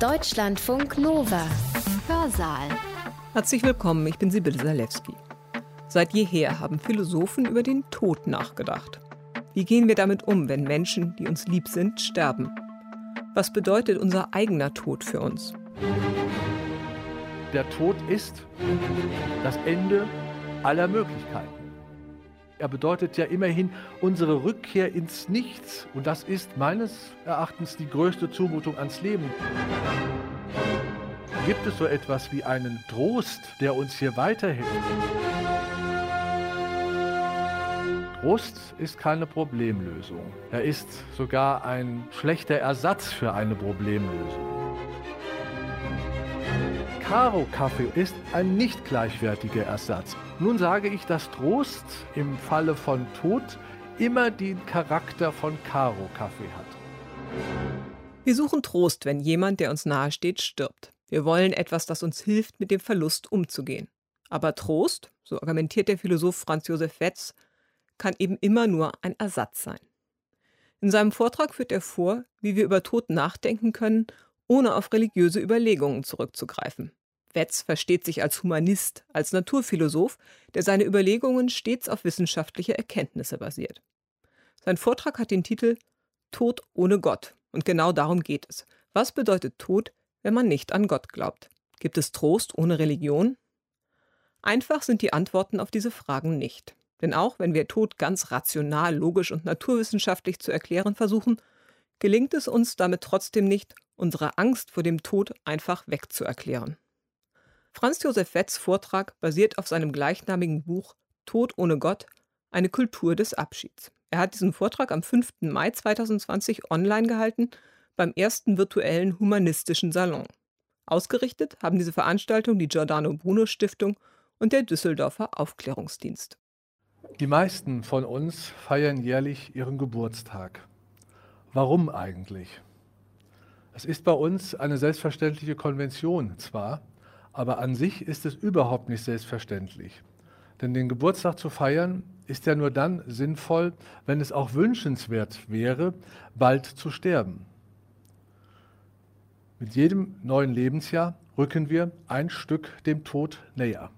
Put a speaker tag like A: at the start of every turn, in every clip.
A: Deutschlandfunk Nova. Hörsaal.
B: Herzlich willkommen, ich bin Sibylle Salewski. Seit jeher haben Philosophen über den Tod nachgedacht. Wie gehen wir damit um, wenn Menschen, die uns lieb sind, sterben? Was bedeutet unser eigener Tod für uns?
C: Der Tod ist das Ende aller Möglichkeiten. Er bedeutet ja immerhin unsere Rückkehr ins Nichts. Und das ist meines Erachtens die größte Zumutung ans Leben. Gibt es so etwas wie einen Trost, der uns hier weiterhilft? Trost ist keine Problemlösung. Er ist sogar ein schlechter Ersatz für eine Problemlösung. Karo-Kaffee ist ein nicht gleichwertiger Ersatz. Nun sage ich, dass Trost im Falle von Tod immer den Charakter von Karo-Kaffee hat.
B: Wir suchen Trost, wenn jemand, der uns nahesteht, stirbt. Wir wollen etwas, das uns hilft, mit dem Verlust umzugehen. Aber Trost, so argumentiert der Philosoph Franz Josef Wetz, kann eben immer nur ein Ersatz sein. In seinem Vortrag führt er vor, wie wir über Tod nachdenken können, ohne auf religiöse Überlegungen zurückzugreifen. Wetz versteht sich als Humanist, als Naturphilosoph, der seine Überlegungen stets auf wissenschaftliche Erkenntnisse basiert. Sein Vortrag hat den Titel Tod ohne Gott. Und genau darum geht es. Was bedeutet Tod, wenn man nicht an Gott glaubt? Gibt es Trost ohne Religion? Einfach sind die Antworten auf diese Fragen nicht. Denn auch wenn wir Tod ganz rational, logisch und naturwissenschaftlich zu erklären versuchen, gelingt es uns damit trotzdem nicht, unsere Angst vor dem Tod einfach wegzuerklären. Franz Josef Wetz Vortrag basiert auf seinem gleichnamigen Buch Tod ohne Gott, eine Kultur des Abschieds. Er hat diesen Vortrag am 5. Mai 2020 online gehalten beim ersten virtuellen humanistischen Salon. Ausgerichtet haben diese Veranstaltung die Giordano Bruno Stiftung und der Düsseldorfer Aufklärungsdienst.
C: Die meisten von uns feiern jährlich ihren Geburtstag. Warum eigentlich? Es ist bei uns eine selbstverständliche Konvention zwar, aber an sich ist es überhaupt nicht selbstverständlich. Denn den Geburtstag zu feiern ist ja nur dann sinnvoll, wenn es auch wünschenswert wäre, bald zu sterben. Mit jedem neuen Lebensjahr rücken wir ein Stück dem Tod näher.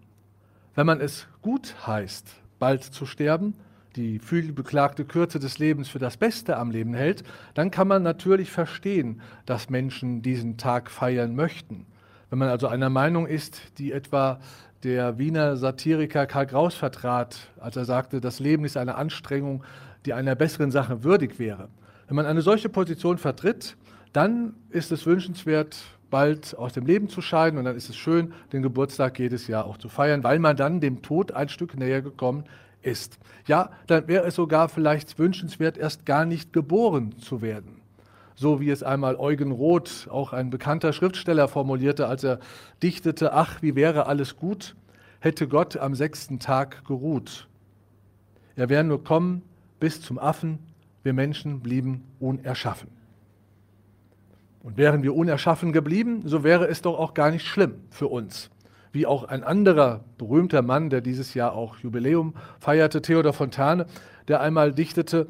C: Wenn man es gut heißt, bald zu sterben, die vielbeklagte Kürze des Lebens für das Beste am Leben hält, dann kann man natürlich verstehen, dass Menschen diesen Tag feiern möchten. Wenn man also einer Meinung ist, die etwa der Wiener Satiriker Karl Kraus vertrat, als er sagte, das Leben ist eine Anstrengung, die einer besseren Sache würdig wäre. Wenn man eine solche Position vertritt, dann ist es wünschenswert, bald aus dem Leben zu scheiden und dann ist es schön, den Geburtstag jedes Jahr auch zu feiern, weil man dann dem Tod ein Stück näher gekommen ist. Ja, dann wäre es sogar vielleicht wünschenswert, erst gar nicht geboren zu werden. So wie es einmal Eugen Roth, auch ein bekannter Schriftsteller, formulierte, als er dichtete, ach, wie wäre alles gut, hätte Gott am sechsten Tag geruht. Er wäre nur kommen bis zum Affen, wir Menschen blieben unerschaffen. Und wären wir unerschaffen geblieben, so wäre es doch auch gar nicht schlimm für uns wie auch ein anderer berühmter Mann, der dieses Jahr auch Jubiläum feierte, Theodor Fontane, der einmal dichtete,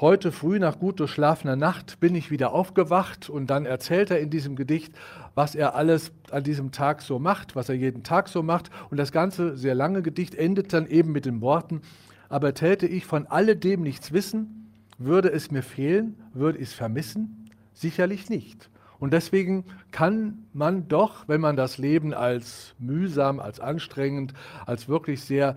C: Heute früh nach gut durchschlafener Nacht bin ich wieder aufgewacht und dann erzählt er in diesem Gedicht, was er alles an diesem Tag so macht, was er jeden Tag so macht. Und das ganze sehr lange Gedicht endet dann eben mit den Worten, aber täte ich von alledem nichts wissen, würde es mir fehlen, würde ich es vermissen? Sicherlich nicht. Und deswegen kann man doch, wenn man das Leben als mühsam, als anstrengend, als wirklich sehr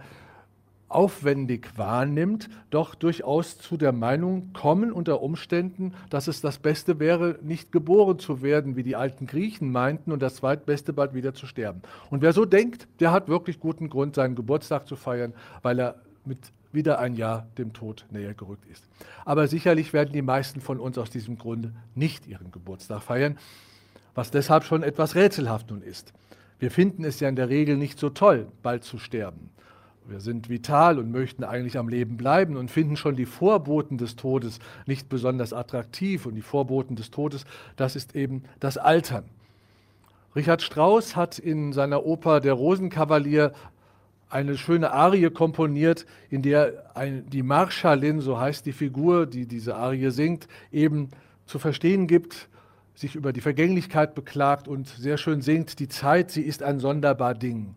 C: aufwendig wahrnimmt, doch durchaus zu der Meinung kommen unter Umständen, dass es das Beste wäre, nicht geboren zu werden, wie die alten Griechen meinten, und das Zweitbeste bald wieder zu sterben. Und wer so denkt, der hat wirklich guten Grund, seinen Geburtstag zu feiern, weil er mit wieder ein Jahr dem Tod näher gerückt ist. Aber sicherlich werden die meisten von uns aus diesem Grunde nicht ihren Geburtstag feiern, was deshalb schon etwas rätselhaft nun ist. Wir finden es ja in der Regel nicht so toll, bald zu sterben. Wir sind vital und möchten eigentlich am Leben bleiben und finden schon die Vorboten des Todes nicht besonders attraktiv. Und die Vorboten des Todes, das ist eben das Altern. Richard Strauss hat in seiner Oper Der Rosenkavalier eine schöne Arie komponiert, in der ein, die Marschallin, so heißt die Figur, die diese Arie singt, eben zu verstehen gibt, sich über die Vergänglichkeit beklagt und sehr schön singt, die Zeit, sie ist ein sonderbar Ding.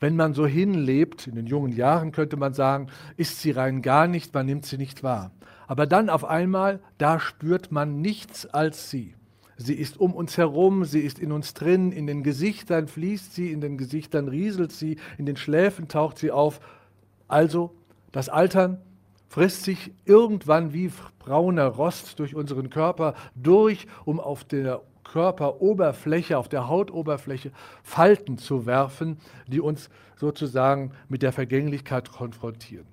C: Wenn man so hinlebt, in den jungen Jahren könnte man sagen, ist sie rein gar nicht, man nimmt sie nicht wahr. Aber dann auf einmal, da spürt man nichts als sie. Sie ist um uns herum, sie ist in uns drin, in den Gesichtern fließt sie, in den Gesichtern rieselt sie, in den Schläfen taucht sie auf. Also das Altern frisst sich irgendwann wie brauner Rost durch unseren Körper durch, um auf der Körperoberfläche, auf der Hautoberfläche Falten zu werfen, die uns sozusagen mit der Vergänglichkeit konfrontieren.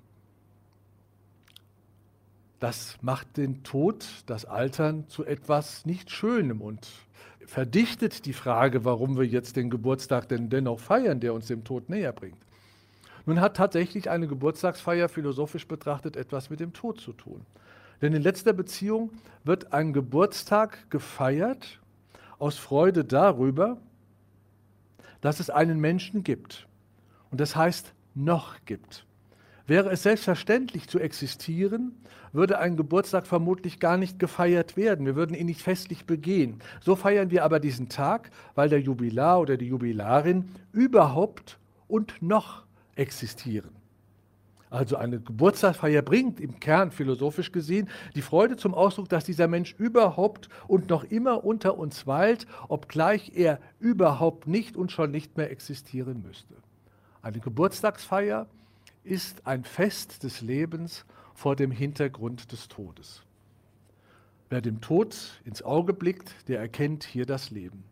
C: Das macht den Tod, das Altern zu etwas nicht Schönem und verdichtet die Frage, warum wir jetzt den Geburtstag denn dennoch feiern, der uns dem Tod näher bringt. Nun hat tatsächlich eine Geburtstagsfeier philosophisch betrachtet etwas mit dem Tod zu tun. Denn in letzter Beziehung wird ein Geburtstag gefeiert aus Freude darüber, dass es einen Menschen gibt. Und das heißt, noch gibt. Wäre es selbstverständlich zu existieren, würde ein Geburtstag vermutlich gar nicht gefeiert werden. Wir würden ihn nicht festlich begehen. So feiern wir aber diesen Tag, weil der Jubilar oder die Jubilarin überhaupt und noch existieren. Also eine Geburtstagsfeier bringt im Kern philosophisch gesehen die Freude zum Ausdruck, dass dieser Mensch überhaupt und noch immer unter uns weilt, obgleich er überhaupt nicht und schon nicht mehr existieren müsste. Eine Geburtstagsfeier ist ein Fest des Lebens vor dem Hintergrund des Todes. Wer dem Tod ins Auge blickt, der erkennt hier das Leben.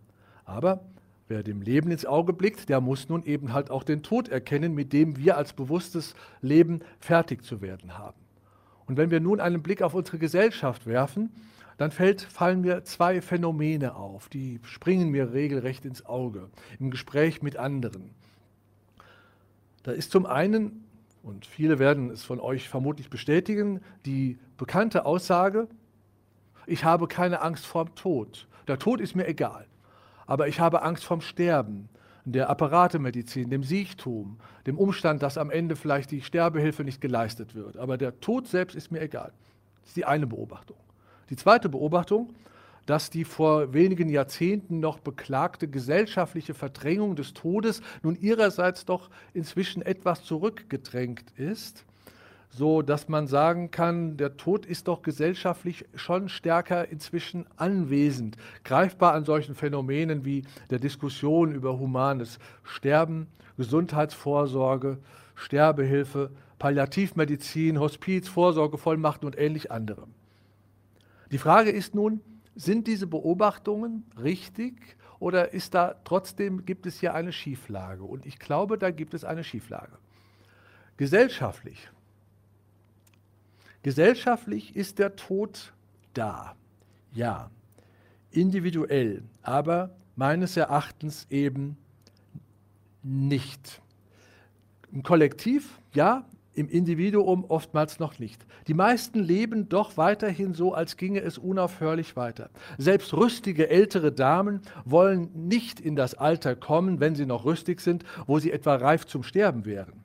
C: Aber wer dem Leben ins Auge blickt, der muss nun eben halt auch den Tod erkennen, mit dem wir als bewusstes Leben fertig zu werden haben. Und wenn wir nun einen Blick auf unsere Gesellschaft werfen, dann fällt, fallen mir zwei Phänomene auf, die springen mir regelrecht ins Auge im Gespräch mit anderen. Da ist zum einen und viele werden es von euch vermutlich bestätigen, die bekannte Aussage, ich habe keine Angst vorm Tod. Der Tod ist mir egal, aber ich habe Angst vorm Sterben, der Apparatemedizin, dem Siechtum, dem Umstand, dass am Ende vielleicht die Sterbehilfe nicht geleistet wird. Aber der Tod selbst ist mir egal. Das ist die eine Beobachtung. Die zweite Beobachtung, dass die vor wenigen Jahrzehnten noch beklagte gesellschaftliche Verdrängung des Todes nun ihrerseits doch inzwischen etwas zurückgedrängt ist, so dass man sagen kann, der Tod ist doch gesellschaftlich schon stärker inzwischen anwesend, greifbar an solchen Phänomenen wie der Diskussion über humanes Sterben, Gesundheitsvorsorge, Sterbehilfe, Palliativmedizin, Hospiz, Vorsorgevollmachten und ähnlich anderem. Die Frage ist nun, sind diese Beobachtungen richtig oder ist da trotzdem gibt es hier eine Schieflage? Und ich glaube, da gibt es eine Schieflage. Gesellschaftlich. Gesellschaftlich ist der Tod da. Ja. Individuell, aber meines Erachtens eben nicht. Im Kollektiv, ja, im Individuum oftmals noch nicht. Die meisten leben doch weiterhin so, als ginge es unaufhörlich weiter. Selbst rüstige ältere Damen wollen nicht in das Alter kommen, wenn sie noch rüstig sind, wo sie etwa reif zum Sterben wären.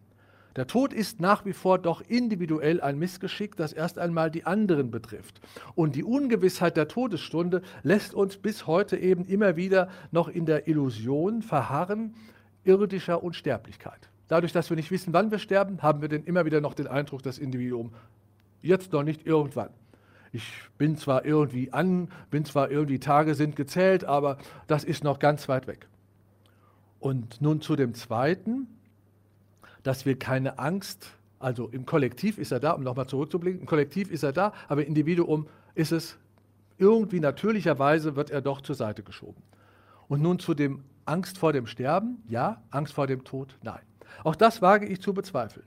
C: Der Tod ist nach wie vor doch individuell ein Missgeschick, das erst einmal die anderen betrifft. Und die Ungewissheit der Todesstunde lässt uns bis heute eben immer wieder noch in der Illusion verharren irdischer Unsterblichkeit. Dadurch, dass wir nicht wissen, wann wir sterben, haben wir dann immer wieder noch den Eindruck, das Individuum jetzt noch nicht irgendwann. Ich bin zwar irgendwie an, bin zwar irgendwie Tage sind gezählt, aber das ist noch ganz weit weg. Und nun zu dem Zweiten, dass wir keine Angst, also im Kollektiv ist er da, um nochmal zurückzublicken, im Kollektiv ist er da, aber im Individuum ist es irgendwie natürlicherweise, wird er doch zur Seite geschoben. Und nun zu dem Angst vor dem Sterben, ja, Angst vor dem Tod, nein. Auch das wage ich zu bezweifeln.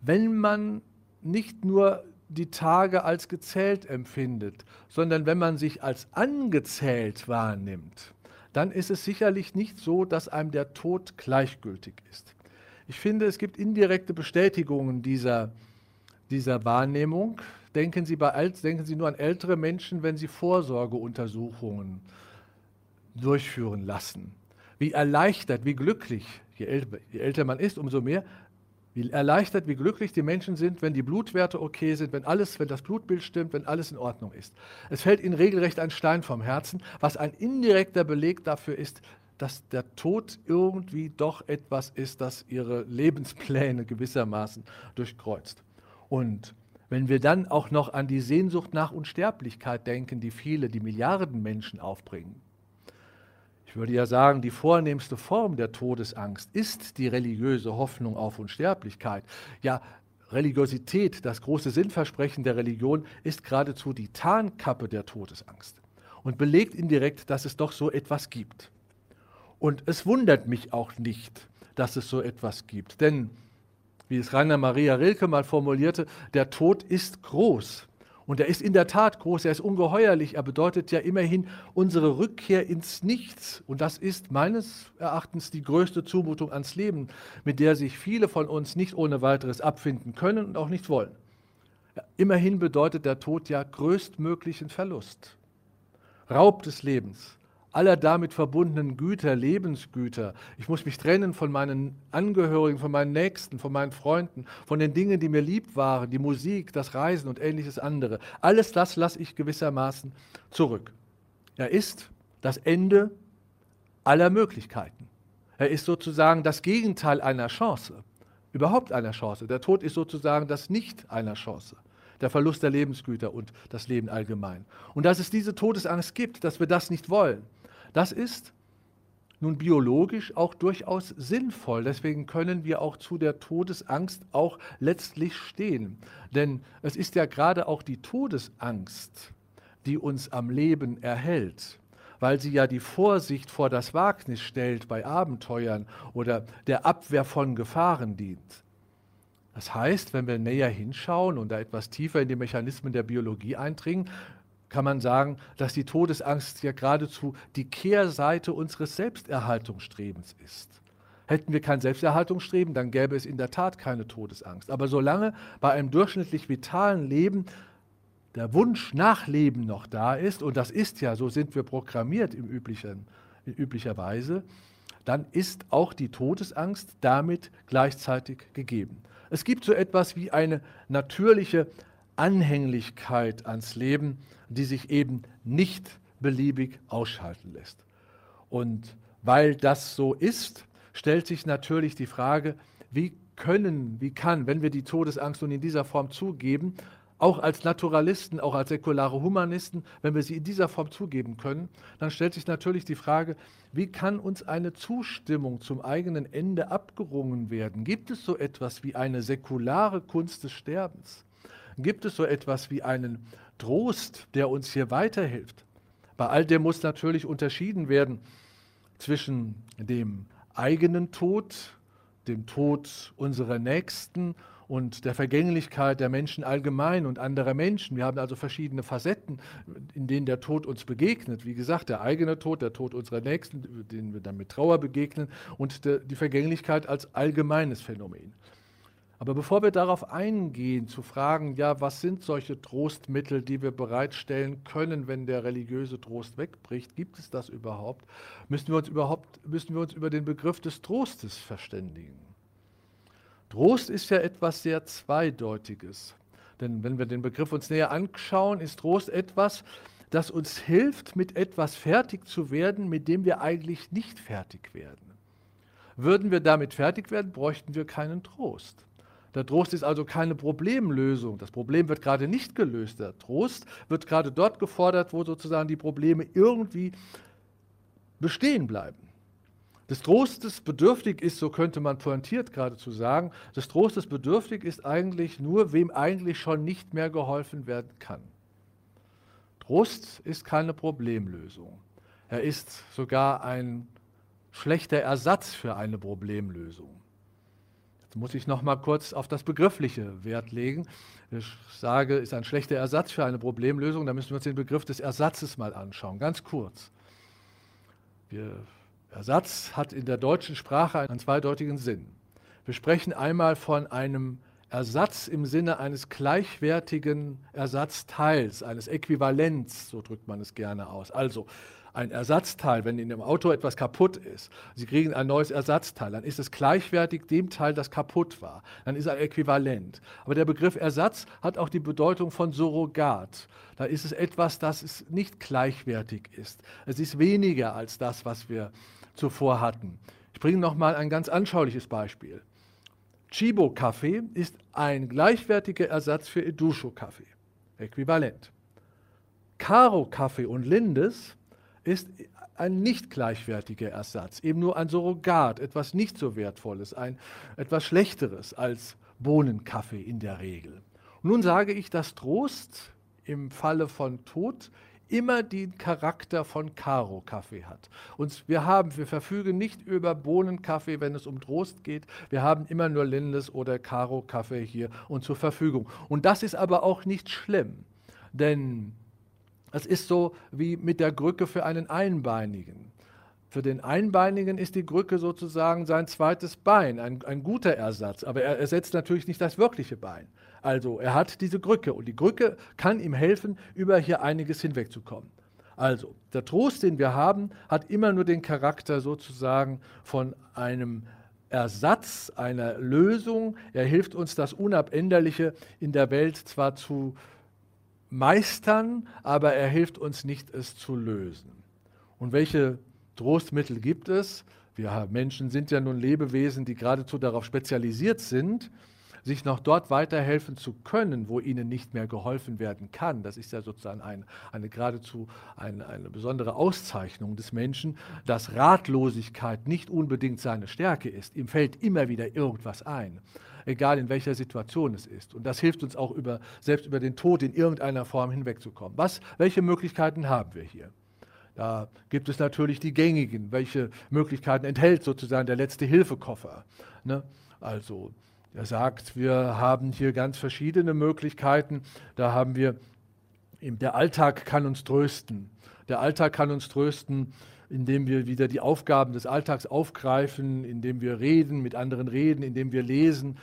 C: Wenn man nicht nur die Tage als gezählt empfindet, sondern wenn man sich als angezählt wahrnimmt, dann ist es sicherlich nicht so, dass einem der Tod gleichgültig ist. Ich finde, es gibt indirekte Bestätigungen dieser, dieser Wahrnehmung. Denken Sie, bei, denken Sie nur an ältere Menschen, wenn sie Vorsorgeuntersuchungen durchführen lassen. Wie erleichtert, wie glücklich je älter, je älter man ist, umso mehr wie erleichtert, wie glücklich die Menschen sind, wenn die Blutwerte okay sind, wenn alles, wenn das Blutbild stimmt, wenn alles in Ordnung ist. Es fällt ihnen regelrecht ein Stein vom Herzen, was ein indirekter Beleg dafür ist, dass der Tod irgendwie doch etwas ist, das ihre Lebenspläne gewissermaßen durchkreuzt. Und wenn wir dann auch noch an die Sehnsucht nach Unsterblichkeit denken, die viele, die Milliarden Menschen aufbringen, ich würde ja sagen, die vornehmste Form der Todesangst ist die religiöse Hoffnung auf Unsterblichkeit. Ja, Religiosität, das große Sinnversprechen der Religion, ist geradezu die Tarnkappe der Todesangst und belegt indirekt, dass es doch so etwas gibt. Und es wundert mich auch nicht, dass es so etwas gibt, denn, wie es Rainer Maria Rilke mal formulierte, der Tod ist groß. Und er ist in der Tat groß, er ist ungeheuerlich, er bedeutet ja immerhin unsere Rückkehr ins Nichts. Und das ist meines Erachtens die größte Zumutung ans Leben, mit der sich viele von uns nicht ohne weiteres abfinden können und auch nicht wollen. Immerhin bedeutet der Tod ja größtmöglichen Verlust, Raub des Lebens, aller damit verbundenen Güter, Lebensgüter. Ich muss mich trennen von meinen Angehörigen, von meinen Nächsten, von meinen Freunden, von den Dingen, die mir lieb waren, die Musik, das Reisen und ähnliches andere. Alles das lasse ich gewissermaßen zurück. Er ist das Ende aller Möglichkeiten. Er ist sozusagen das Gegenteil einer Chance, überhaupt einer Chance. Der Tod ist sozusagen das Nicht einer Chance der Verlust der Lebensgüter und das Leben allgemein. Und dass es diese Todesangst gibt, dass wir das nicht wollen, das ist nun biologisch auch durchaus sinnvoll. Deswegen können wir auch zu der Todesangst auch letztlich stehen. Denn es ist ja gerade auch die Todesangst, die uns am Leben erhält, weil sie ja die Vorsicht vor das Wagnis stellt bei Abenteuern oder der Abwehr von Gefahren dient. Das heißt, wenn wir näher hinschauen und da etwas tiefer in die Mechanismen der Biologie eindringen, kann man sagen, dass die Todesangst ja geradezu die Kehrseite unseres Selbsterhaltungsstrebens ist. Hätten wir kein Selbsterhaltungsstreben, dann gäbe es in der Tat keine Todesangst. Aber solange bei einem durchschnittlich vitalen Leben der Wunsch nach Leben noch da ist, und das ist ja, so sind wir programmiert im üblichen, in üblicher Weise, dann ist auch die Todesangst damit gleichzeitig gegeben. Es gibt so etwas wie eine natürliche Anhänglichkeit ans Leben, die sich eben nicht beliebig ausschalten lässt. Und weil das so ist, stellt sich natürlich die Frage, wie können, wie kann, wenn wir die Todesangst nun in dieser Form zugeben, auch als Naturalisten, auch als säkulare Humanisten, wenn wir sie in dieser Form zugeben können, dann stellt sich natürlich die Frage, wie kann uns eine Zustimmung zum eigenen Ende abgerungen werden? Gibt es so etwas wie eine säkulare Kunst des Sterbens? Gibt es so etwas wie einen Trost, der uns hier weiterhilft? Bei all dem muss natürlich unterschieden werden zwischen dem eigenen Tod, dem Tod unserer Nächsten und der Vergänglichkeit der Menschen allgemein und anderer Menschen. Wir haben also verschiedene Facetten, in denen der Tod uns begegnet. Wie gesagt, der eigene Tod, der Tod unserer Nächsten, denen wir dann mit Trauer begegnen und die Vergänglichkeit als allgemeines Phänomen. Aber bevor wir darauf eingehen, zu fragen, ja, was sind solche Trostmittel, die wir bereitstellen können, wenn der religiöse Trost wegbricht, gibt es das überhaupt, müssen wir uns überhaupt müssen wir uns über den Begriff des Trostes verständigen. Trost ist ja etwas sehr zweideutiges. Denn wenn wir den Begriff uns näher anschauen, ist Trost etwas, das uns hilft, mit etwas fertig zu werden, mit dem wir eigentlich nicht fertig werden. Würden wir damit fertig werden, bräuchten wir keinen Trost. Der Trost ist also keine Problemlösung. Das Problem wird gerade nicht gelöst. Der Trost wird gerade dort gefordert, wo sozusagen die Probleme irgendwie bestehen bleiben. Des Trostes bedürftig ist, so könnte man pointiert geradezu sagen, des Trostes bedürftig ist eigentlich nur, wem eigentlich schon nicht mehr geholfen werden kann. Trost ist keine Problemlösung. Er ist sogar ein schlechter Ersatz für eine Problemlösung. Jetzt muss ich noch mal kurz auf das Begriffliche Wert legen. Ich sage, ist ein schlechter Ersatz für eine Problemlösung. Da müssen wir uns den Begriff des Ersatzes mal anschauen, ganz kurz. Wir, Ersatz hat in der deutschen Sprache einen zweideutigen Sinn. Wir sprechen einmal von einem Ersatz im Sinne eines gleichwertigen Ersatzteils, eines Äquivalents, so drückt man es gerne aus. Also ein Ersatzteil, wenn in dem Auto etwas kaputt ist, Sie kriegen ein neues Ersatzteil, dann ist es gleichwertig dem Teil, das kaputt war. Dann ist er äquivalent. Aber der Begriff Ersatz hat auch die Bedeutung von Surrogat. Da ist es etwas, das nicht gleichwertig ist. Es ist weniger als das, was wir zuvor hatten. Ich bringe noch mal ein ganz anschauliches Beispiel. Chibo-Kaffee ist ein gleichwertiger Ersatz für Edusho-Kaffee. Äquivalent. Karo-Kaffee und Lindes ist ein nicht gleichwertiger Ersatz, eben nur ein Surrogat, etwas nicht so Wertvolles, ein etwas Schlechteres als Bohnenkaffee in der Regel. nun sage ich, dass Trost im Falle von Tod immer den Charakter von Karo-Kaffee hat. Und wir haben, wir verfügen nicht über Bohnenkaffee, wenn es um Trost geht. Wir haben immer nur Lindes oder Karo-Kaffee hier und zur Verfügung. Und das ist aber auch nicht schlimm, denn es ist so wie mit der Krücke für einen Einbeinigen. Für den Einbeinigen ist die Krücke sozusagen sein zweites Bein, ein, ein guter Ersatz, aber er ersetzt natürlich nicht das wirkliche Bein. Also er hat diese Krücke und die Krücke kann ihm helfen, über hier einiges hinwegzukommen. Also der Trost, den wir haben, hat immer nur den Charakter sozusagen von einem Ersatz, einer Lösung. Er hilft uns, das Unabänderliche in der Welt zwar zu meistern, aber er hilft uns nicht, es zu lösen. Und welche Trostmittel gibt es? Wir Menschen sind ja nun Lebewesen, die geradezu darauf spezialisiert sind, sich noch dort weiterhelfen zu können, wo ihnen nicht mehr geholfen werden kann. Das ist ja sozusagen ein, eine geradezu eine, eine besondere Auszeichnung des Menschen, dass Ratlosigkeit nicht unbedingt seine Stärke ist. Ihm fällt immer wieder irgendwas ein egal in welcher Situation es ist. Und das hilft uns auch über, selbst über den Tod in irgendeiner Form hinwegzukommen. Was, welche Möglichkeiten haben wir hier? Da gibt es natürlich die gängigen. Welche Möglichkeiten enthält sozusagen der letzte Hilfekoffer? Ne? Also er sagt, wir haben hier ganz verschiedene Möglichkeiten. Da haben wir, der Alltag kann uns trösten. Der Alltag kann uns trösten, indem wir wieder die Aufgaben des Alltags aufgreifen, indem wir reden, mit anderen reden, indem wir lesen.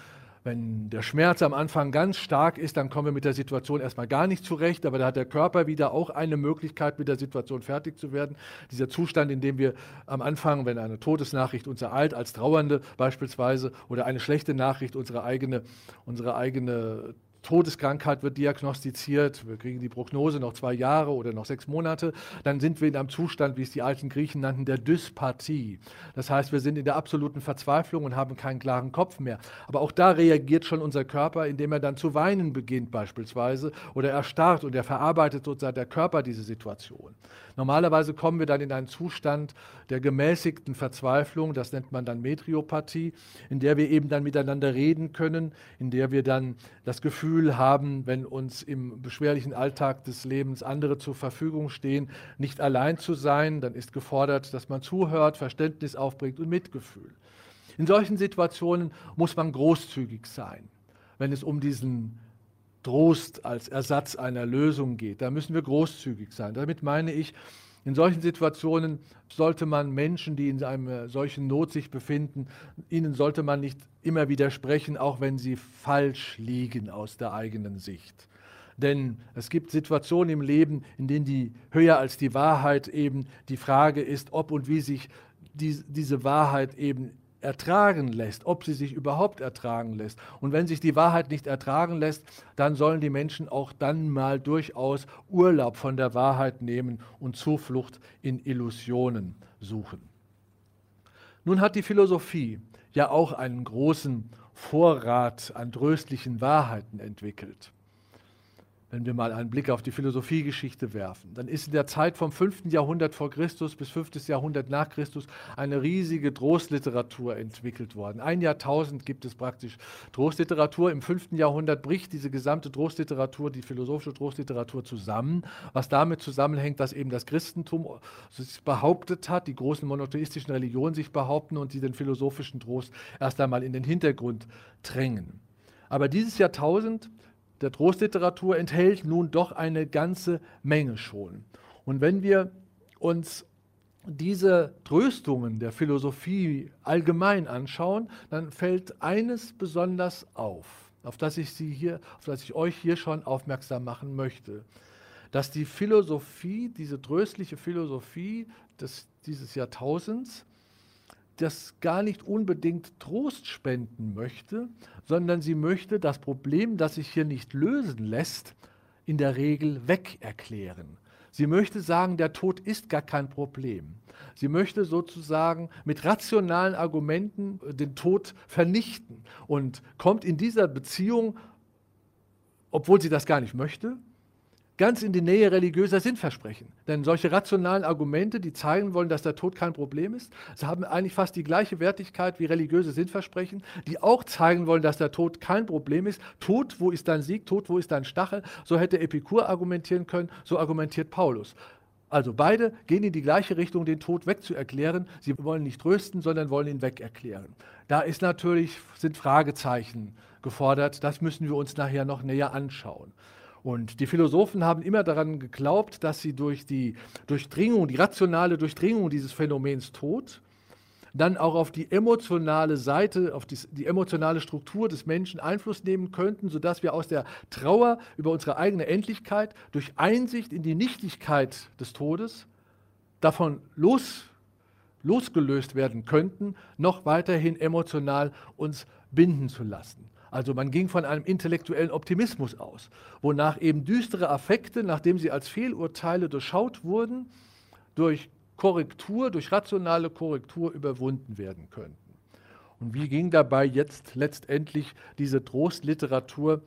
C: Wenn der Schmerz am Anfang ganz stark ist, dann kommen wir mit der Situation erstmal gar nicht zurecht, aber da hat der Körper wieder auch eine Möglichkeit, mit der Situation fertig zu werden. Dieser Zustand, in dem wir am Anfang, wenn eine Todesnachricht uns ereilt, als Trauernde beispielsweise, oder eine schlechte Nachricht, unsere eigene, unsere eigene Todeskrankheit wird diagnostiziert, wir kriegen die Prognose noch zwei Jahre oder noch sechs Monate, dann sind wir in einem Zustand, wie es die alten Griechen nannten, der Dyspathie. Das heißt, wir sind in der absoluten Verzweiflung und haben keinen klaren Kopf mehr. Aber auch da reagiert schon unser Körper, indem er dann zu weinen beginnt beispielsweise oder erstarrt und er verarbeitet sozusagen der Körper diese Situation. Normalerweise kommen wir dann in einen Zustand der gemäßigten Verzweiflung, das nennt man dann Metriopathie, in der wir eben dann miteinander reden können, in der wir dann das Gefühl haben, wenn uns im beschwerlichen Alltag des Lebens andere zur Verfügung stehen, nicht allein zu sein, dann ist gefordert, dass man zuhört, Verständnis aufbringt und Mitgefühl. In solchen Situationen muss man großzügig sein, wenn es um diesen Trost als Ersatz einer Lösung geht. Da müssen wir großzügig sein. Damit meine ich, in solchen Situationen sollte man Menschen, die in einer solchen Not sich befinden, ihnen sollte man nicht immer widersprechen, auch wenn sie falsch liegen aus der eigenen Sicht. Denn es gibt Situationen im Leben, in denen die höher als die Wahrheit eben die Frage ist, ob und wie sich die, diese Wahrheit eben ertragen lässt, ob sie sich überhaupt ertragen lässt. Und wenn sich die Wahrheit nicht ertragen lässt, dann sollen die Menschen auch dann mal durchaus Urlaub von der Wahrheit nehmen und Zuflucht in Illusionen suchen. Nun hat die Philosophie ja auch einen großen Vorrat an tröstlichen Wahrheiten entwickelt wenn wir mal einen Blick auf die Philosophiegeschichte werfen, dann ist in der Zeit vom 5. Jahrhundert vor Christus bis 5. Jahrhundert nach Christus eine riesige Trostliteratur entwickelt worden. Ein Jahrtausend gibt es praktisch Trostliteratur. Im 5. Jahrhundert bricht diese gesamte Trostliteratur, die philosophische Trostliteratur zusammen, was damit zusammenhängt, dass eben das Christentum sich behauptet hat, die großen monotheistischen Religionen sich behaupten und sie den philosophischen Trost erst einmal in den Hintergrund drängen. Aber dieses Jahrtausend der Trostliteratur enthält nun doch eine ganze Menge schon. Und wenn wir uns diese Tröstungen der Philosophie allgemein anschauen, dann fällt eines besonders auf, auf das ich, Sie hier, auf das ich euch hier schon aufmerksam machen möchte. dass die Philosophie, diese tröstliche Philosophie des, dieses Jahrtausends, das gar nicht unbedingt Trost spenden möchte, sondern sie möchte das Problem, das sich hier nicht lösen lässt, in der Regel weg erklären. Sie möchte sagen, der Tod ist gar kein Problem. Sie möchte sozusagen mit rationalen Argumenten den Tod vernichten und kommt in dieser Beziehung, obwohl sie das gar nicht möchte, ganz in die Nähe religiöser Sinnversprechen. Denn solche rationalen Argumente, die zeigen wollen, dass der Tod kein Problem ist, sie haben eigentlich fast die gleiche Wertigkeit wie religiöse Sinnversprechen, die auch zeigen wollen, dass der Tod kein Problem ist. Tod, wo ist dein Sieg? Tod, wo ist dein Stachel? So hätte Epikur argumentieren können, so argumentiert Paulus. Also beide gehen in die gleiche Richtung, den Tod wegzuerklären. Sie wollen nicht trösten, sondern wollen ihn wegerklären. Da ist natürlich, sind Fragezeichen gefordert. Das müssen wir uns nachher noch näher anschauen. Und die Philosophen haben immer daran geglaubt, dass sie durch die Durchdringung, die rationale Durchdringung dieses Phänomens Tod, dann auch auf die emotionale Seite, auf die, die, emotionale Struktur des Menschen Einfluss nehmen könnten, sodass wir aus der Trauer über unsere eigene Endlichkeit durch Einsicht in die Nichtigkeit des Todes davon los, losgelöst werden könnten, noch weiterhin emotional uns binden zu lassen. Also man ging von einem intellektuellen Optimismus aus, wonach eben düstere Affekte, nachdem sie als Fehlurteile durchschaut wurden, durch Korrektur, durch rationale Korrektur überwunden werden könnten. Und wie ging dabei jetzt letztendlich diese Trostliteratur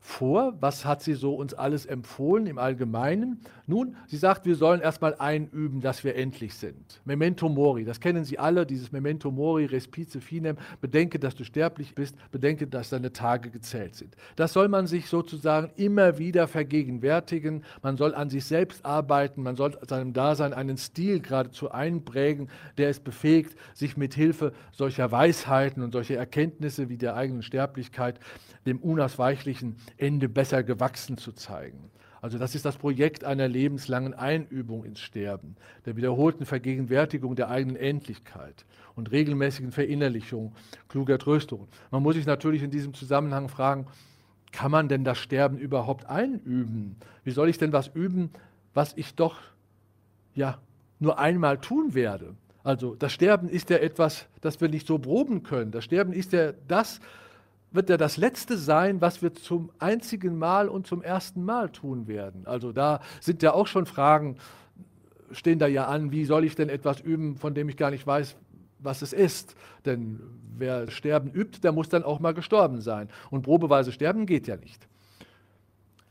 C: vor? Was hat sie so uns alles empfohlen im Allgemeinen? Nun, sie sagt, wir sollen erstmal einüben, dass wir endlich sind. Memento mori, das kennen Sie alle, dieses Memento mori, respice finem, bedenke, dass du sterblich bist, bedenke, dass deine Tage gezählt sind. Das soll man sich sozusagen immer wieder vergegenwärtigen. Man soll an sich selbst arbeiten, man soll seinem Dasein einen Stil geradezu einprägen, der es befähigt, sich mit Hilfe solcher Weisheiten und solcher Erkenntnisse wie der eigenen Sterblichkeit dem unausweichlichen Ende besser gewachsen zu zeigen. Also das ist das Projekt einer lebenslangen Einübung ins Sterben, der wiederholten Vergegenwärtigung der eigenen Endlichkeit und regelmäßigen Verinnerlichung kluger Tröstungen. Man muss sich natürlich in diesem Zusammenhang fragen, kann man denn das Sterben überhaupt einüben? Wie soll ich denn was üben, was ich doch ja nur einmal tun werde? Also das Sterben ist ja etwas, das wir nicht so proben können. Das Sterben ist ja das, wird ja das Letzte sein, was wir zum einzigen Mal und zum ersten Mal tun werden. Also da sind ja auch schon Fragen, stehen da ja an, wie soll ich denn etwas üben, von dem ich gar nicht weiß, was es ist. Denn wer Sterben übt, der muss dann auch mal gestorben sein. Und probeweise sterben geht ja nicht.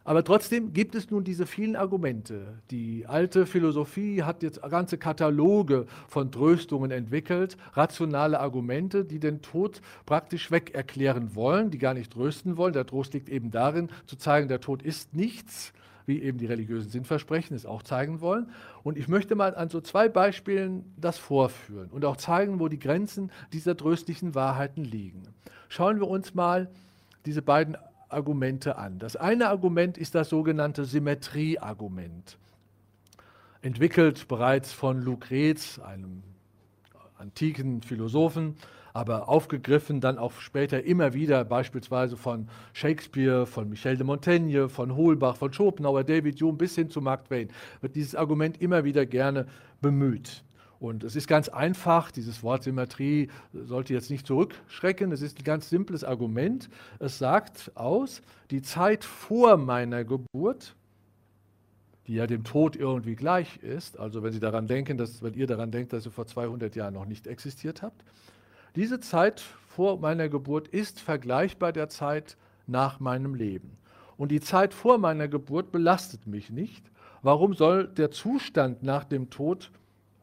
C: Aber trotzdem gibt es nun diese vielen Argumente. Die alte Philosophie hat jetzt ganze Kataloge von Tröstungen entwickelt, rationale Argumente, die den Tod praktisch weg erklären wollen, die gar nicht trösten wollen. Der Trost liegt eben darin, zu zeigen, der Tod ist nichts, wie eben die religiösen Sinnversprechen es auch zeigen wollen. Und ich möchte mal an so zwei Beispielen das vorführen und auch zeigen, wo die Grenzen dieser tröstlichen Wahrheiten liegen. Schauen wir uns mal diese beiden Argumente an. Das eine Argument ist das sogenannte Symmetrieargument, entwickelt bereits von Lucrez, einem antiken Philosophen, aber aufgegriffen dann auch später immer wieder, beispielsweise von Shakespeare, von Michel de Montaigne, von Holbach, von Schopenhauer, David Hume bis hin zu Mark Twain, wird dieses Argument immer wieder gerne bemüht. Und es ist ganz einfach, dieses Wort Symmetrie sollte jetzt nicht zurückschrecken, es ist ein ganz simples Argument. Es sagt aus, die Zeit vor meiner Geburt, die ja dem Tod irgendwie gleich ist, also wenn Sie daran denken, dass, wenn ihr daran denkt, dass ihr vor 200 Jahren noch nicht existiert habt, diese Zeit vor meiner Geburt ist vergleichbar der Zeit nach meinem Leben. Und die Zeit vor meiner Geburt belastet mich nicht. Warum soll der Zustand nach dem Tod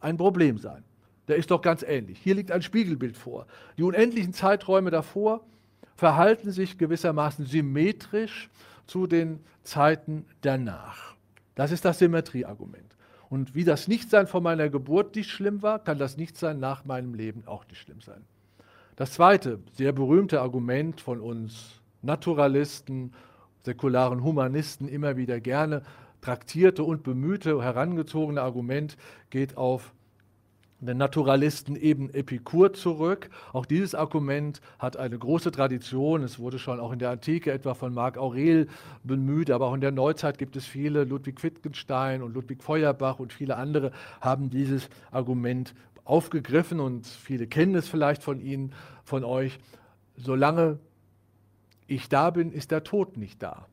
C: ein Problem sein. Der ist doch ganz ähnlich. Hier liegt ein Spiegelbild vor. Die unendlichen Zeiträume davor verhalten sich gewissermaßen symmetrisch zu den Zeiten danach. Das ist das Symmetrieargument. Und wie das Nichtsein vor meiner Geburt nicht schlimm war, kann das Nichtsein nach meinem Leben auch nicht schlimm sein. Das zweite, sehr berühmte Argument von uns Naturalisten, säkularen Humanisten immer wieder gerne traktierte und bemühte, herangezogene Argument geht auf den Naturalisten eben Epikur zurück. Auch dieses Argument hat eine große Tradition. Es wurde schon auch in der Antike etwa von Marc Aurel bemüht, aber auch in der Neuzeit gibt es viele. Ludwig Wittgenstein und Ludwig Feuerbach und viele andere haben dieses Argument aufgegriffen und viele kennen es vielleicht von Ihnen, von euch. Solange ich da bin, ist der Tod nicht da.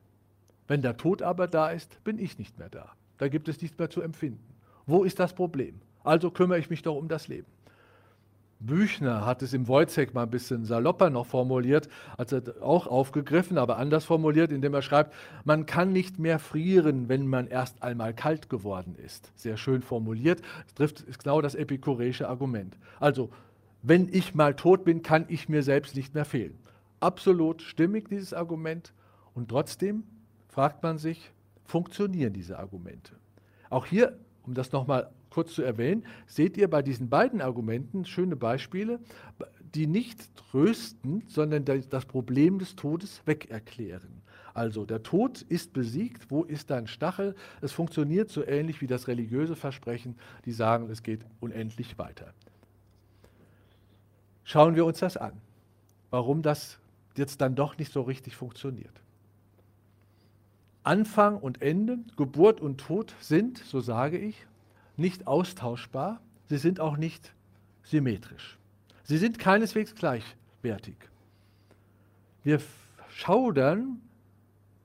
C: Wenn der Tod aber da ist, bin ich nicht mehr da. Da gibt es nichts mehr zu empfinden. Wo ist das Problem? Also kümmere ich mich doch um das Leben. Büchner hat es im Wojciech mal ein bisschen salopper noch formuliert, als er auch aufgegriffen, aber anders formuliert, indem er schreibt, man kann nicht mehr frieren, wenn man erst einmal kalt geworden ist. Sehr schön formuliert, das trifft genau das epikureische Argument. Also, wenn ich mal tot bin, kann ich mir selbst nicht mehr fehlen. Absolut stimmig dieses Argument und trotzdem fragt man sich, funktionieren diese Argumente? Auch hier, um das nochmal kurz zu erwähnen, seht ihr bei diesen beiden Argumenten schöne Beispiele, die nicht trösten, sondern das Problem des Todes wegerklären. Also der Tod ist besiegt, wo ist dein Stachel? Es funktioniert so ähnlich wie das religiöse Versprechen, die sagen, es geht unendlich weiter. Schauen wir uns das an, warum das jetzt dann doch nicht so richtig funktioniert. Anfang und Ende, Geburt und Tod sind, so sage ich, nicht austauschbar, sie sind auch nicht symmetrisch. Sie sind keineswegs gleichwertig. Wir schaudern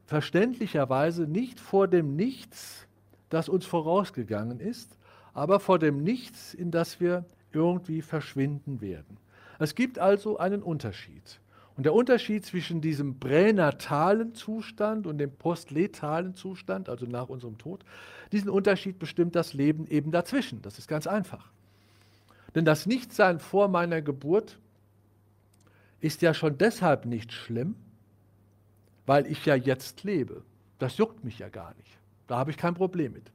C: verständlicherweise nicht vor dem Nichts, das uns vorausgegangen ist, aber vor dem Nichts, in das wir irgendwie verschwinden werden. Es gibt also einen Unterschied. Und der Unterschied zwischen diesem pränatalen Zustand und dem postletalen Zustand, also nach unserem Tod, diesen Unterschied bestimmt das Leben eben dazwischen. Das ist ganz einfach. Denn das Nichtsein vor meiner Geburt ist ja schon deshalb nicht schlimm, weil ich ja jetzt lebe. Das juckt mich ja gar nicht. Da habe ich kein Problem mit.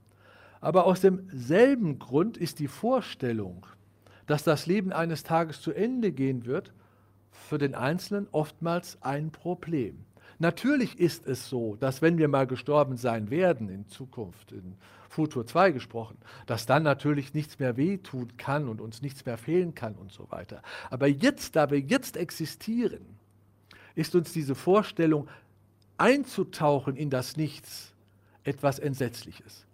C: Aber aus demselben Grund ist die Vorstellung, dass das Leben eines Tages zu Ende gehen wird, für den Einzelnen oftmals ein Problem. Natürlich ist es so, dass wenn wir mal gestorben sein werden in Zukunft, in Futur 2 gesprochen, dass dann natürlich nichts mehr wehtun kann und uns nichts mehr fehlen kann und so weiter. Aber jetzt, da wir jetzt existieren, ist uns diese Vorstellung einzutauchen in das Nichts etwas Entsetzliches.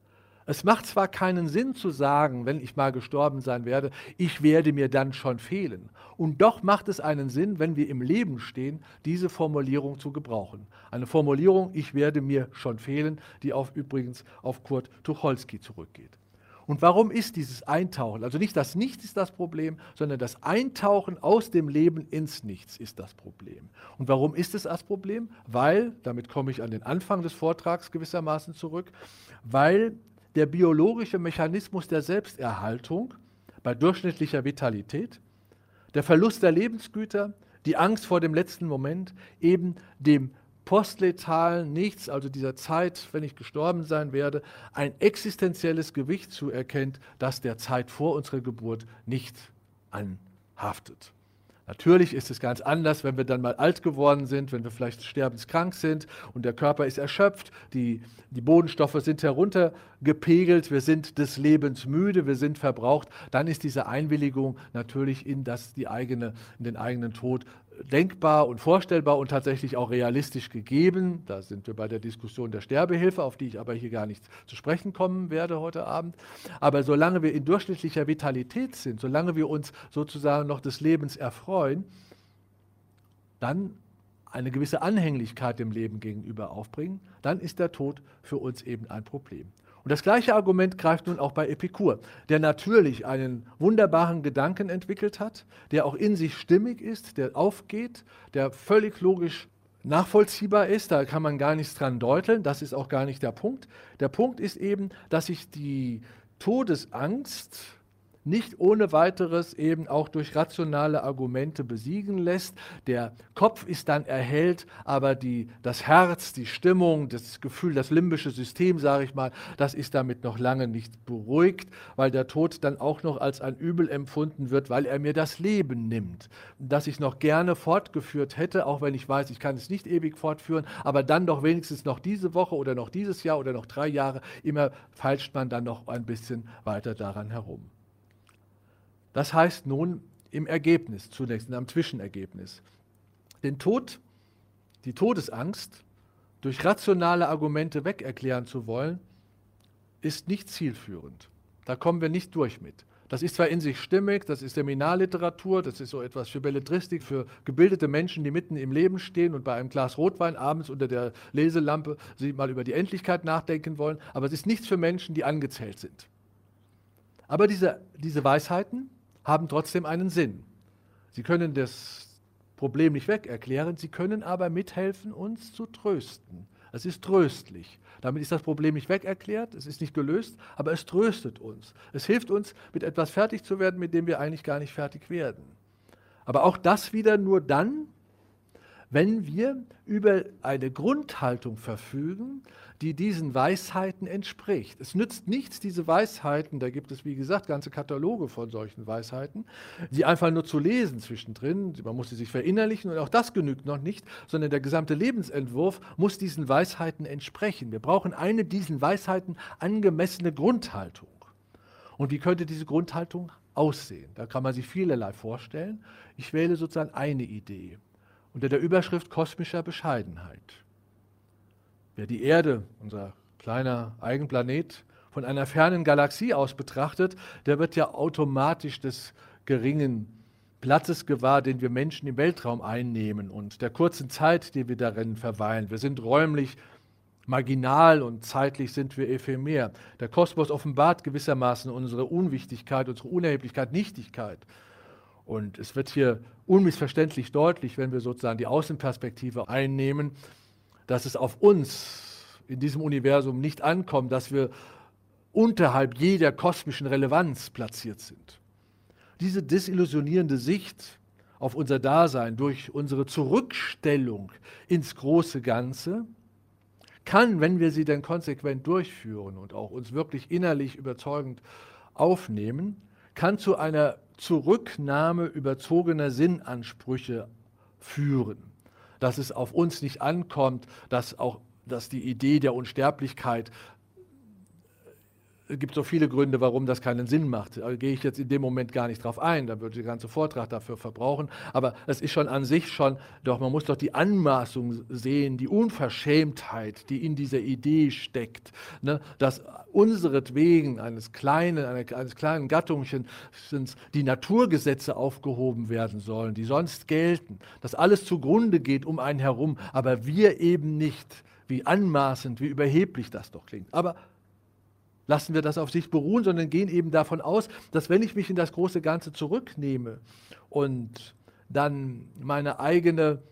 C: Es macht zwar keinen Sinn zu sagen, wenn ich mal gestorben sein werde, ich werde mir dann schon fehlen. Und doch macht es einen Sinn, wenn wir im Leben stehen, diese Formulierung zu gebrauchen. Eine Formulierung, ich werde mir schon fehlen, die auf, übrigens auf Kurt Tucholsky zurückgeht. Und warum ist dieses Eintauchen, also nicht das Nichts ist das Problem, sondern das Eintauchen aus dem Leben ins Nichts ist das Problem. Und warum ist es das Problem? Weil, damit komme ich an den Anfang des Vortrags gewissermaßen zurück, weil der biologische Mechanismus der Selbsterhaltung bei durchschnittlicher Vitalität, der Verlust der Lebensgüter, die Angst vor dem letzten Moment, eben dem postletalen Nichts, also dieser Zeit, wenn ich gestorben sein werde, ein existenzielles Gewicht zuerkennt, das der Zeit vor unserer Geburt nicht anhaftet. Natürlich ist es ganz anders, wenn wir dann mal alt geworden sind, wenn wir vielleicht sterbenskrank sind und der Körper ist erschöpft, die, die Bodenstoffe sind heruntergepegelt, wir sind des Lebens müde, wir sind verbraucht, dann ist diese Einwilligung natürlich in, das, die eigene, in den eigenen Tod denkbar und vorstellbar und tatsächlich auch realistisch gegeben. Da sind wir bei der Diskussion der Sterbehilfe, auf die ich aber hier gar nicht zu sprechen kommen werde heute Abend. Aber solange wir in durchschnittlicher Vitalität sind, solange wir uns sozusagen noch des Lebens erfreuen, dann eine gewisse Anhänglichkeit dem Leben gegenüber aufbringen, dann ist der Tod für uns eben ein Problem. Und das gleiche Argument greift nun auch bei Epikur, der natürlich einen wunderbaren Gedanken entwickelt hat, der auch in sich stimmig ist, der aufgeht, der völlig logisch nachvollziehbar ist, da kann man gar nichts dran deuteln, das ist auch gar nicht der Punkt. Der Punkt ist eben, dass sich die Todesangst nicht ohne weiteres eben auch durch rationale Argumente besiegen lässt. Der Kopf ist dann erhellt, aber die, das Herz, die Stimmung, das Gefühl, das limbische System, sage ich mal, das ist damit noch lange nicht beruhigt, weil der Tod dann auch noch als ein Übel empfunden wird, weil er mir das Leben nimmt, das ich noch gerne fortgeführt hätte, auch wenn ich weiß, ich kann es nicht ewig fortführen, aber dann doch wenigstens noch diese Woche oder noch dieses Jahr oder noch drei Jahre, immer feilscht man dann noch ein bisschen weiter daran herum. Das heißt nun im Ergebnis zunächst, in einem Zwischenergebnis. Den Tod, die Todesangst durch rationale Argumente wegerklären zu wollen, ist nicht zielführend. Da kommen wir nicht durch mit. Das ist zwar in sich stimmig, das ist Seminarliteratur, das ist so etwas für Belletristik, für gebildete Menschen, die mitten im Leben stehen und bei einem Glas Rotwein abends unter der Leselampe sie mal über die Endlichkeit nachdenken wollen, aber es ist nichts für Menschen, die angezählt sind. Aber diese, diese Weisheiten haben trotzdem einen Sinn. Sie können das Problem nicht weg erklären, sie können aber mithelfen, uns zu trösten. Es ist tröstlich. Damit ist das Problem nicht weg erklärt, es ist nicht gelöst, aber es tröstet uns. Es hilft uns, mit etwas fertig zu werden, mit dem wir eigentlich gar nicht fertig werden. Aber auch das wieder nur dann, wenn wir über eine Grundhaltung verfügen, die diesen Weisheiten entspricht. Es nützt nichts, diese Weisheiten, da gibt es wie gesagt ganze Kataloge von solchen Weisheiten, sie einfach nur zu lesen zwischendrin, man muss sie sich verinnerlichen und auch das genügt noch nicht, sondern der gesamte Lebensentwurf muss diesen Weisheiten entsprechen. Wir brauchen eine diesen Weisheiten angemessene Grundhaltung. Und wie könnte diese Grundhaltung aussehen? Da kann man sich vielerlei vorstellen. Ich wähle sozusagen eine Idee unter der Überschrift kosmischer Bescheidenheit. Wer die Erde, unser kleiner Eigenplanet, von einer fernen Galaxie aus betrachtet, der wird ja automatisch des geringen Platzes gewahr, den wir Menschen im Weltraum einnehmen und der kurzen Zeit, die wir darin verweilen. Wir sind räumlich marginal und zeitlich sind wir ephemer. Der Kosmos offenbart gewissermaßen unsere Unwichtigkeit, unsere Unerheblichkeit, Nichtigkeit. Und es wird hier unmissverständlich deutlich, wenn wir sozusagen die Außenperspektive einnehmen, dass es auf uns in diesem Universum nicht ankommt, dass wir unterhalb jeder kosmischen Relevanz platziert sind. Diese desillusionierende Sicht auf unser Dasein durch unsere Zurückstellung ins große Ganze kann, wenn wir sie dann konsequent durchführen und auch uns wirklich innerlich überzeugend aufnehmen, kann zu einer Zurücknahme überzogener Sinnansprüche führen. Dass es auf uns nicht ankommt, dass auch dass die Idee der Unsterblichkeit es gibt so viele Gründe, warum das keinen Sinn macht. Da gehe ich jetzt in dem Moment gar nicht drauf ein, da würde ich den ganzen Vortrag dafür verbrauchen. Aber es ist schon an sich schon, doch man muss doch die Anmaßung sehen, die Unverschämtheit, die in dieser Idee steckt, ne? dass unseretwegen eines kleinen, eines kleinen Gattungchens die Naturgesetze aufgehoben werden sollen, die sonst gelten, dass alles zugrunde geht um einen herum, aber wir eben nicht. Wie anmaßend, wie überheblich das doch klingt. Aber lassen wir das auf sich beruhen, sondern gehen eben davon aus, dass wenn ich mich in das große Ganze zurücknehme und dann meine eigene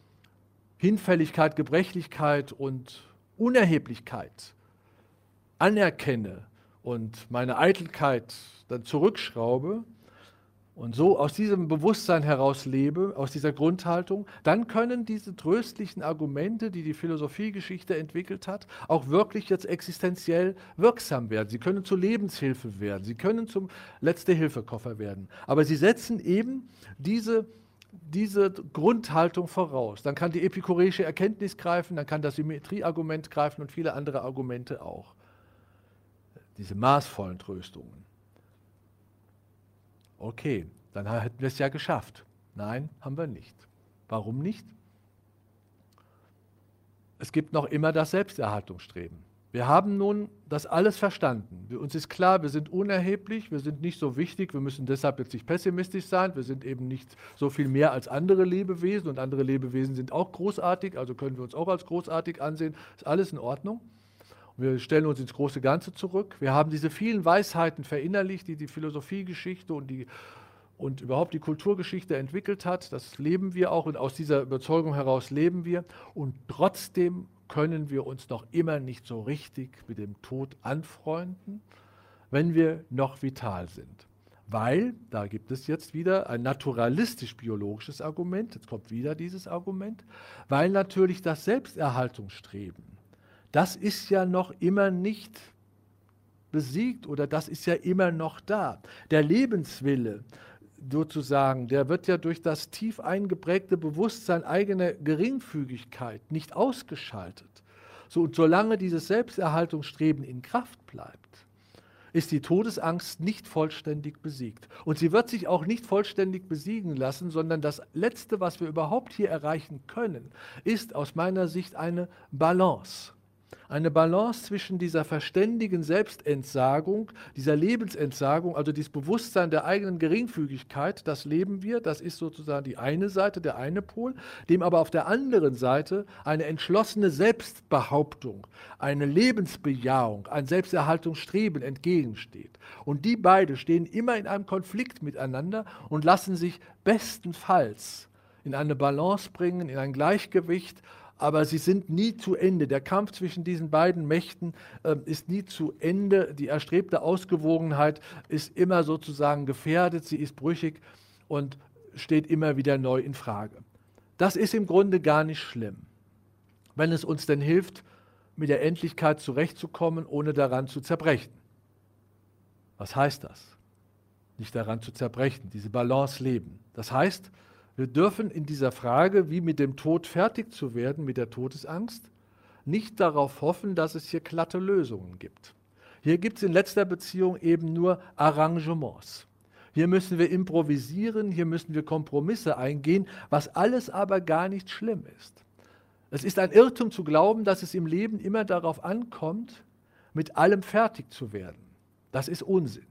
C: Hinfälligkeit, Gebrechlichkeit und Unerheblichkeit anerkenne und meine Eitelkeit dann zurückschraube, und so aus diesem Bewusstsein heraus lebe, aus dieser Grundhaltung, dann können diese tröstlichen Argumente, die die Philosophiegeschichte entwickelt hat, auch wirklich jetzt existenziell wirksam werden. Sie können zur Lebenshilfe werden, sie können zum Letzte-Hilfe-Koffer werden. Aber sie setzen eben diese, diese Grundhaltung voraus. Dann kann die epikureische Erkenntnis greifen, dann kann das Symmetrieargument greifen und viele andere Argumente auch. Diese maßvollen Tröstungen. Okay, dann hätten wir es ja geschafft. Nein, haben wir nicht. Warum nicht? Es gibt noch immer das Selbsterhaltungsstreben. Wir haben nun das alles verstanden. Uns ist klar, wir sind unerheblich, wir sind nicht so wichtig, wir müssen deshalb jetzt nicht pessimistisch sein, wir sind eben nicht so viel mehr als andere Lebewesen und andere Lebewesen sind auch großartig, also können wir uns auch als großartig ansehen, ist alles in Ordnung. Wir stellen uns ins große Ganze zurück. Wir haben diese vielen Weisheiten verinnerlicht, die die Philosophiegeschichte und, die, und überhaupt die Kulturgeschichte entwickelt hat. Das leben wir auch und aus dieser Überzeugung heraus leben wir. Und trotzdem können wir uns noch immer nicht so richtig mit dem Tod anfreunden, wenn wir noch vital sind. Weil, da gibt es jetzt wieder ein naturalistisch-biologisches Argument, jetzt kommt wieder dieses Argument, weil natürlich das Selbsterhaltungsstreben das ist ja noch immer nicht besiegt oder das ist ja immer noch da. Der Lebenswille sozusagen, der wird ja durch das tief eingeprägte Bewusstsein eigener Geringfügigkeit nicht ausgeschaltet. So, und solange dieses Selbsterhaltungsstreben in Kraft bleibt, ist die Todesangst nicht vollständig besiegt. Und sie wird sich auch nicht vollständig besiegen lassen, sondern das Letzte, was wir überhaupt hier erreichen können, ist aus meiner Sicht eine Balance eine Balance zwischen dieser verständigen Selbstentsagung, dieser Lebensentsagung, also dieses Bewusstsein der eigenen Geringfügigkeit, das leben wir, das ist sozusagen die eine Seite, der eine Pol, dem aber auf der anderen Seite eine entschlossene Selbstbehauptung, eine Lebensbejahung, ein Selbsterhaltungsstreben entgegensteht. Und die beide stehen immer in einem Konflikt miteinander und lassen sich bestenfalls in eine Balance bringen, in ein Gleichgewicht aber sie sind nie zu Ende. Der Kampf zwischen diesen beiden Mächten äh, ist nie zu Ende. Die erstrebte Ausgewogenheit ist immer sozusagen gefährdet, sie ist brüchig und steht immer wieder neu in Frage. Das ist im Grunde gar nicht schlimm, wenn es uns denn hilft, mit der Endlichkeit zurechtzukommen, ohne daran zu zerbrechen. Was heißt das? Nicht daran zu zerbrechen, diese Balance leben. Das heißt, wir dürfen in dieser Frage, wie mit dem Tod fertig zu werden, mit der Todesangst, nicht darauf hoffen, dass es hier glatte Lösungen gibt. Hier gibt es in letzter Beziehung eben nur Arrangements. Hier müssen wir improvisieren, hier müssen wir Kompromisse eingehen, was alles aber gar nicht schlimm ist. Es ist ein Irrtum zu glauben, dass es im Leben immer darauf ankommt, mit allem fertig zu werden. Das ist Unsinn.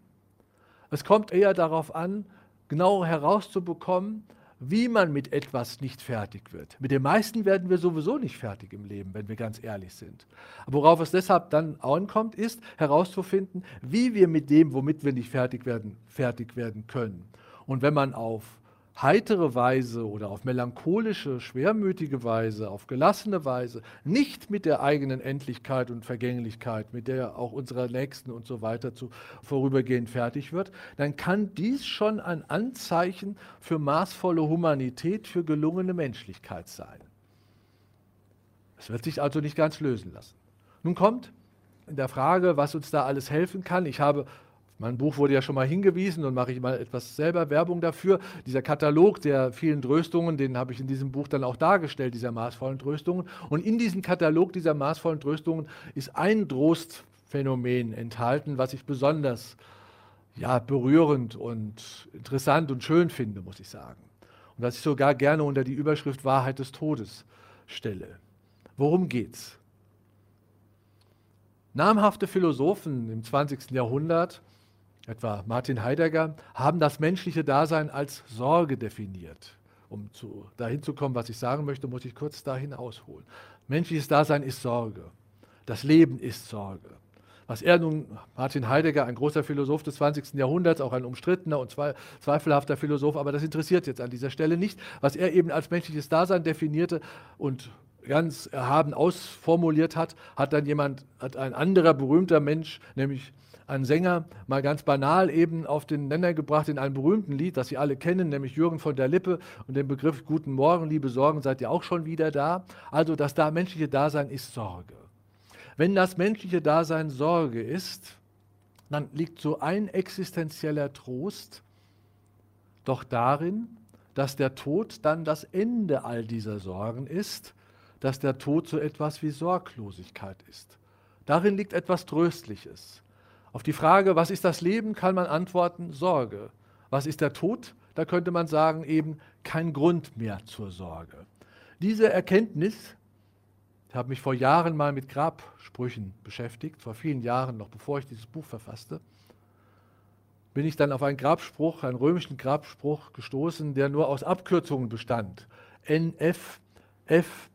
C: Es kommt eher darauf an, genau herauszubekommen, wie man mit etwas nicht fertig wird. Mit den meisten werden wir sowieso nicht fertig im Leben, wenn wir ganz ehrlich sind. Aber worauf es deshalb dann ankommt, ist herauszufinden, wie wir mit dem, womit wir nicht fertig werden, fertig werden können. Und wenn man auf heitere Weise oder auf melancholische, schwermütige Weise, auf gelassene Weise, nicht mit der eigenen Endlichkeit und Vergänglichkeit, mit der auch unserer Nächsten und so weiter zu vorübergehend fertig wird, dann kann dies schon ein Anzeichen für maßvolle Humanität, für gelungene Menschlichkeit sein. Es wird sich also nicht ganz lösen lassen. Nun kommt in der Frage, was uns da alles helfen kann. Ich habe mein Buch wurde ja schon mal hingewiesen und mache ich mal etwas selber Werbung dafür. Dieser Katalog der vielen Tröstungen, den habe ich in diesem Buch dann auch dargestellt, dieser maßvollen Tröstungen. Und in diesem Katalog dieser maßvollen Tröstungen ist ein Trostphänomen enthalten, was ich besonders ja, berührend und interessant und schön finde, muss ich sagen. Und was ich sogar gerne unter die Überschrift Wahrheit des Todes stelle. Worum geht's? Namhafte Philosophen im 20. Jahrhundert etwa Martin Heidegger, haben das menschliche Dasein als Sorge definiert. Um zu, dahin zu kommen, was ich sagen möchte, muss ich kurz dahin ausholen. Menschliches Dasein ist Sorge. Das Leben ist Sorge. Was er nun, Martin Heidegger, ein großer Philosoph des 20. Jahrhunderts, auch ein umstrittener und zweifelhafter Philosoph, aber das interessiert jetzt an dieser Stelle nicht, was er eben als menschliches Dasein definierte und ganz erhaben ausformuliert hat, hat dann jemand, hat ein anderer berühmter Mensch, nämlich ein Sänger mal ganz banal eben auf den Nenner gebracht in einem berühmten Lied, das Sie alle kennen, nämlich Jürgen von der Lippe und den Begriff Guten Morgen, liebe Sorgen, seid ihr auch schon wieder da. Also das da menschliche Dasein ist Sorge. Wenn das menschliche Dasein Sorge ist, dann liegt so ein existenzieller Trost doch darin, dass der Tod dann das Ende all dieser Sorgen ist, dass der Tod so etwas wie Sorglosigkeit ist. Darin liegt etwas Tröstliches. Auf die Frage, was ist das Leben, kann man antworten, Sorge. Was ist der Tod? Da könnte man sagen, eben kein Grund mehr zur Sorge. Diese Erkenntnis, ich habe mich vor Jahren mal mit Grabsprüchen beschäftigt, vor vielen Jahren, noch bevor ich dieses Buch verfasste, bin ich dann auf einen Grabspruch, einen römischen Grabspruch gestoßen, der nur aus Abkürzungen bestand. NF, F,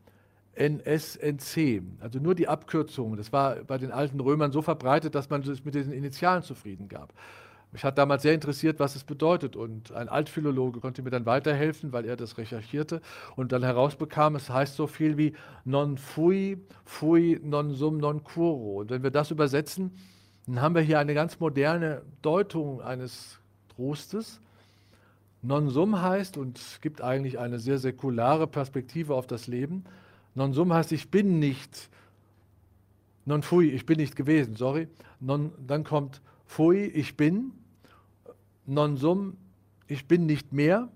C: NSNC, also nur die Abkürzung. Das war bei den alten Römern so verbreitet, dass man sich mit diesen Initialen zufrieden gab. Mich hat damals sehr interessiert, was es bedeutet. Und ein Altphilologe konnte mir dann weiterhelfen, weil er das recherchierte und dann herausbekam, es heißt so viel wie non fui, fui non sum non curo. Und wenn wir das übersetzen, dann haben wir hier eine ganz moderne Deutung eines Trostes. Non sum heißt und gibt eigentlich eine sehr säkulare Perspektive auf das Leben. Non sum heißt, ich bin nicht. Non fui, ich bin nicht gewesen, sorry. Non, dann kommt fui, ich bin. Non sum, ich bin nicht mehr.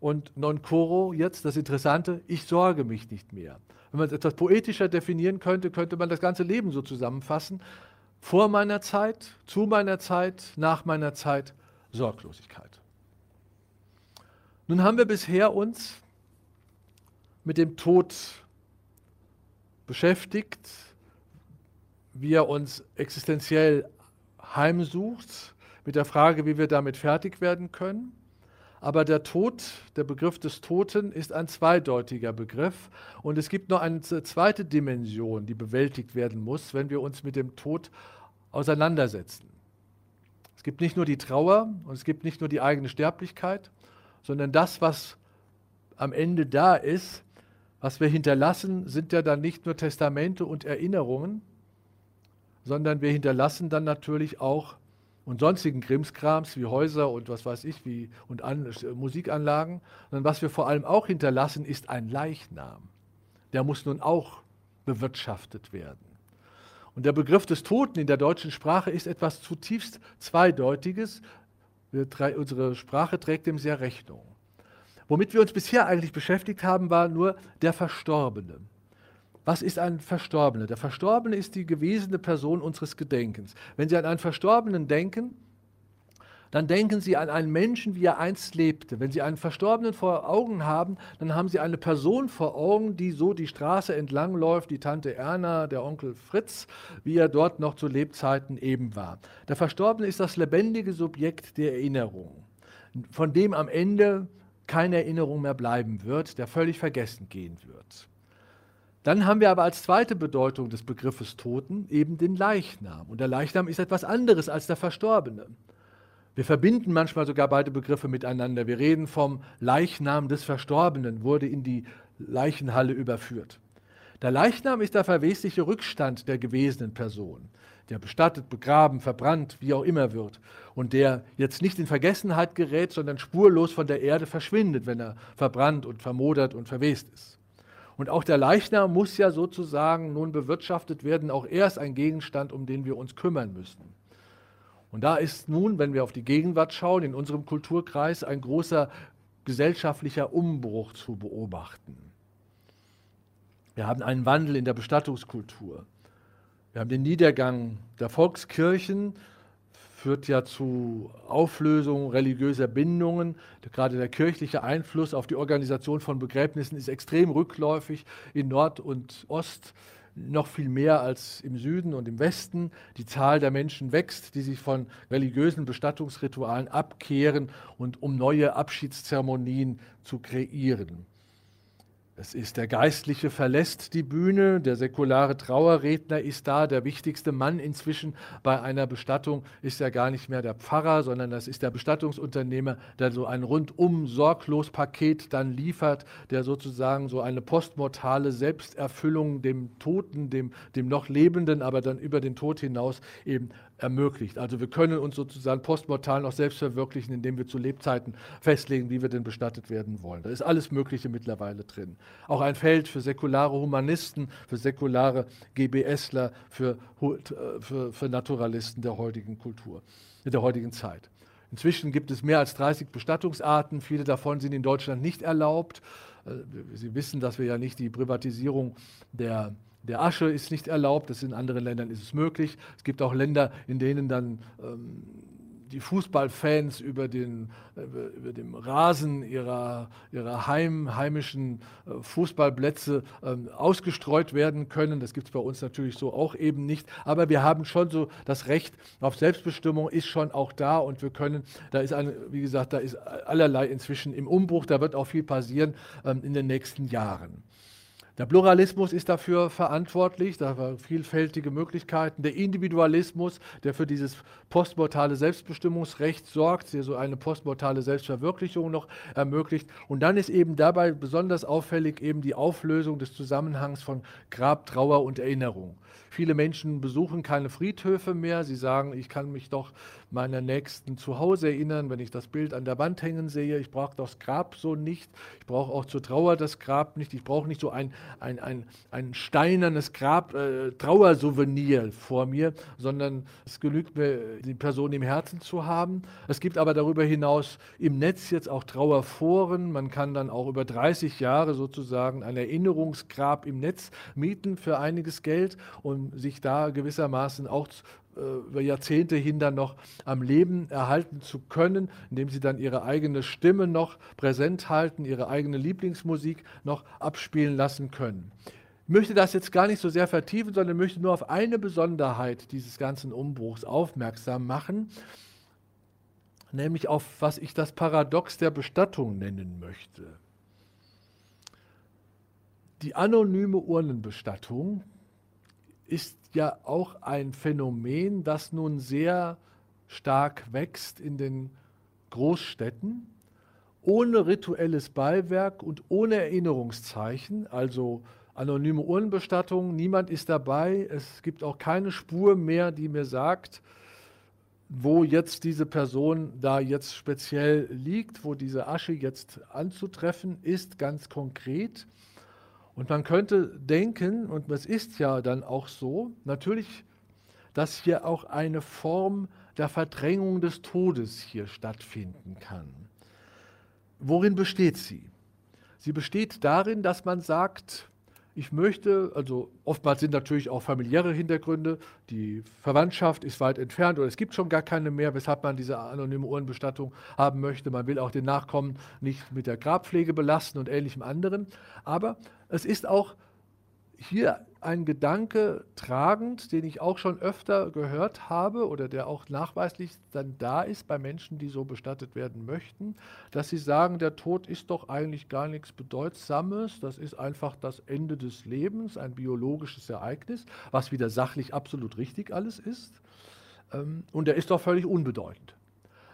C: Und non coro, jetzt das Interessante, ich sorge mich nicht mehr. Wenn man es etwas poetischer definieren könnte, könnte man das ganze Leben so zusammenfassen. vor meiner Zeit, zu meiner Zeit, nach meiner Zeit Sorglosigkeit. Nun haben wir bisher uns mit dem Tod beschäftigt, wie er uns existenziell heimsucht, mit der Frage, wie wir damit fertig werden können. Aber der Tod, der Begriff des Toten ist ein zweideutiger Begriff und es gibt noch eine zweite Dimension, die bewältigt werden muss, wenn wir uns mit dem Tod auseinandersetzen. Es gibt nicht nur die Trauer und es gibt nicht nur die eigene Sterblichkeit, sondern das, was am Ende da ist, was wir hinterlassen, sind ja dann nicht nur Testamente und Erinnerungen, sondern wir hinterlassen dann natürlich auch und sonstigen Krimskrams wie Häuser und was weiß ich, wie und an, Musikanlagen, sondern was wir vor allem auch hinterlassen, ist ein Leichnam. Der muss nun auch bewirtschaftet werden. Und der Begriff des Toten in der deutschen Sprache ist etwas zutiefst Zweideutiges. Unsere Sprache trägt dem sehr Rechnung. Womit wir uns bisher eigentlich beschäftigt haben, war nur der Verstorbene. Was ist ein Verstorbener? Der Verstorbene ist die gewesene Person unseres Gedenkens. Wenn Sie an einen Verstorbenen denken, dann denken Sie an einen Menschen, wie er einst lebte. Wenn Sie einen Verstorbenen vor Augen haben, dann haben Sie eine Person vor Augen, die so die Straße entlang läuft, die Tante Erna, der Onkel Fritz, wie er dort noch zu Lebzeiten eben war. Der Verstorbene ist das lebendige Subjekt der Erinnerung, von dem am Ende keine Erinnerung mehr bleiben wird, der völlig vergessen gehen wird. Dann haben wir aber als zweite Bedeutung des Begriffes Toten eben den Leichnam. Und der Leichnam ist etwas anderes als der Verstorbene. Wir verbinden manchmal sogar beide Begriffe miteinander. Wir reden vom Leichnam des Verstorbenen, wurde in die Leichenhalle überführt. Der Leichnam ist der verwesliche Rückstand der gewesenen Person, der bestattet, begraben, verbrannt, wie auch immer wird und der jetzt nicht in Vergessenheit gerät, sondern spurlos von der Erde verschwindet, wenn er verbrannt und vermodert und verwest ist. Und auch der Leichnam muss ja sozusagen nun bewirtschaftet werden. Auch er ist ein Gegenstand, um den wir uns kümmern müssen. Und da ist nun, wenn wir auf die Gegenwart schauen, in unserem Kulturkreis ein großer gesellschaftlicher Umbruch zu beobachten. Wir haben einen Wandel in der Bestattungskultur. Wir haben den Niedergang der Volkskirchen, führt ja zu Auflösung religiöser Bindungen. Gerade der kirchliche Einfluss auf die Organisation von Begräbnissen ist extrem rückläufig in Nord und Ost, noch viel mehr als im Süden und im Westen. Die Zahl der Menschen wächst, die sich von religiösen Bestattungsritualen abkehren und um neue Abschiedszeremonien zu kreieren. Es ist der Geistliche verlässt die Bühne, der säkulare Trauerredner ist da, der wichtigste Mann inzwischen bei einer Bestattung ist ja gar nicht mehr der Pfarrer, sondern das ist der Bestattungsunternehmer, der so ein rundum sorglos Paket dann liefert, der sozusagen so eine postmortale Selbsterfüllung dem Toten, dem, dem noch Lebenden, aber dann über den Tod hinaus eben ermöglicht. Also wir können uns sozusagen postmortal noch selbst verwirklichen, indem wir zu Lebzeiten festlegen, wie wir denn bestattet werden wollen. Da ist alles Mögliche mittlerweile drin. Auch ein Feld für säkulare Humanisten, für säkulare GBSler, für, äh, für, für Naturalisten der heutigen Kultur, der heutigen Zeit. Inzwischen gibt es mehr als 30 Bestattungsarten. Viele davon sind in Deutschland nicht erlaubt. Äh, Sie wissen, dass wir ja nicht die Privatisierung der der Asche ist nicht erlaubt, das in anderen Ländern ist es möglich. Es gibt auch Länder, in denen dann ähm, die Fußballfans über den, über, über dem Rasen ihrer, ihrer heim, heimischen äh, Fußballplätze ähm, ausgestreut werden können. Das gibt es bei uns natürlich so auch eben nicht. Aber wir haben schon so das Recht auf Selbstbestimmung ist schon auch da und wir können, da ist eine, wie gesagt, da ist allerlei inzwischen im Umbruch, da wird auch viel passieren ähm, in den nächsten Jahren. Der Pluralismus ist dafür verantwortlich, da vielfältige Möglichkeiten. Der Individualismus, der für dieses postmortale Selbstbestimmungsrecht sorgt, der so eine postmortale Selbstverwirklichung noch ermöglicht. Und dann ist eben dabei besonders auffällig eben die Auflösung des Zusammenhangs von Grab, Trauer und Erinnerung. Viele Menschen besuchen keine Friedhöfe mehr. Sie sagen, ich kann mich doch meiner Nächsten zu Hause erinnern, wenn ich das Bild an der Wand hängen sehe. Ich brauche das Grab so nicht. Ich brauche auch zur Trauer das Grab nicht. Ich brauche nicht so ein, ein, ein, ein steinernes Grab, äh, Trauersouvenir vor mir, sondern es genügt mir, die Person im Herzen zu haben. Es gibt aber darüber hinaus im Netz jetzt auch Trauerforen. Man kann dann auch über 30 Jahre sozusagen ein Erinnerungsgrab im Netz mieten für einiges Geld und sich da gewissermaßen auch äh, über Jahrzehnte hin dann noch am Leben erhalten zu können, indem sie dann ihre eigene Stimme noch präsent halten, ihre eigene Lieblingsmusik noch abspielen lassen können. Ich möchte das jetzt gar nicht so sehr vertiefen, sondern möchte nur auf eine Besonderheit dieses ganzen Umbruchs aufmerksam machen, nämlich auf was ich das Paradox der Bestattung nennen möchte. Die anonyme Urnenbestattung ist ja auch ein Phänomen, das nun sehr stark wächst in den Großstädten, ohne rituelles Beiwerk und ohne Erinnerungszeichen, also anonyme Urnenbestattung, niemand ist dabei, es gibt auch keine Spur mehr, die mir sagt, wo jetzt diese Person da jetzt speziell liegt, wo diese Asche jetzt anzutreffen ist, ganz konkret. Und man könnte denken, und es ist ja dann auch so, natürlich, dass hier auch eine Form der Verdrängung des Todes hier stattfinden kann. Worin besteht sie? Sie besteht darin, dass man sagt, ich möchte, also oftmals sind natürlich auch familiäre Hintergründe, die Verwandtschaft ist weit entfernt oder es gibt schon gar keine mehr, weshalb man diese anonyme Uhrenbestattung haben möchte. Man will auch den Nachkommen nicht mit der Grabpflege belasten und ähnlichem anderen. Aber es ist auch hier ein Gedanke tragend, den ich auch schon öfter gehört habe oder der auch nachweislich dann da ist bei Menschen, die so bestattet werden möchten, dass sie sagen, der Tod ist doch eigentlich gar nichts Bedeutsames, das ist einfach das Ende des Lebens, ein biologisches Ereignis, was wieder sachlich absolut richtig alles ist. Ähm, und er ist doch völlig unbedeutend.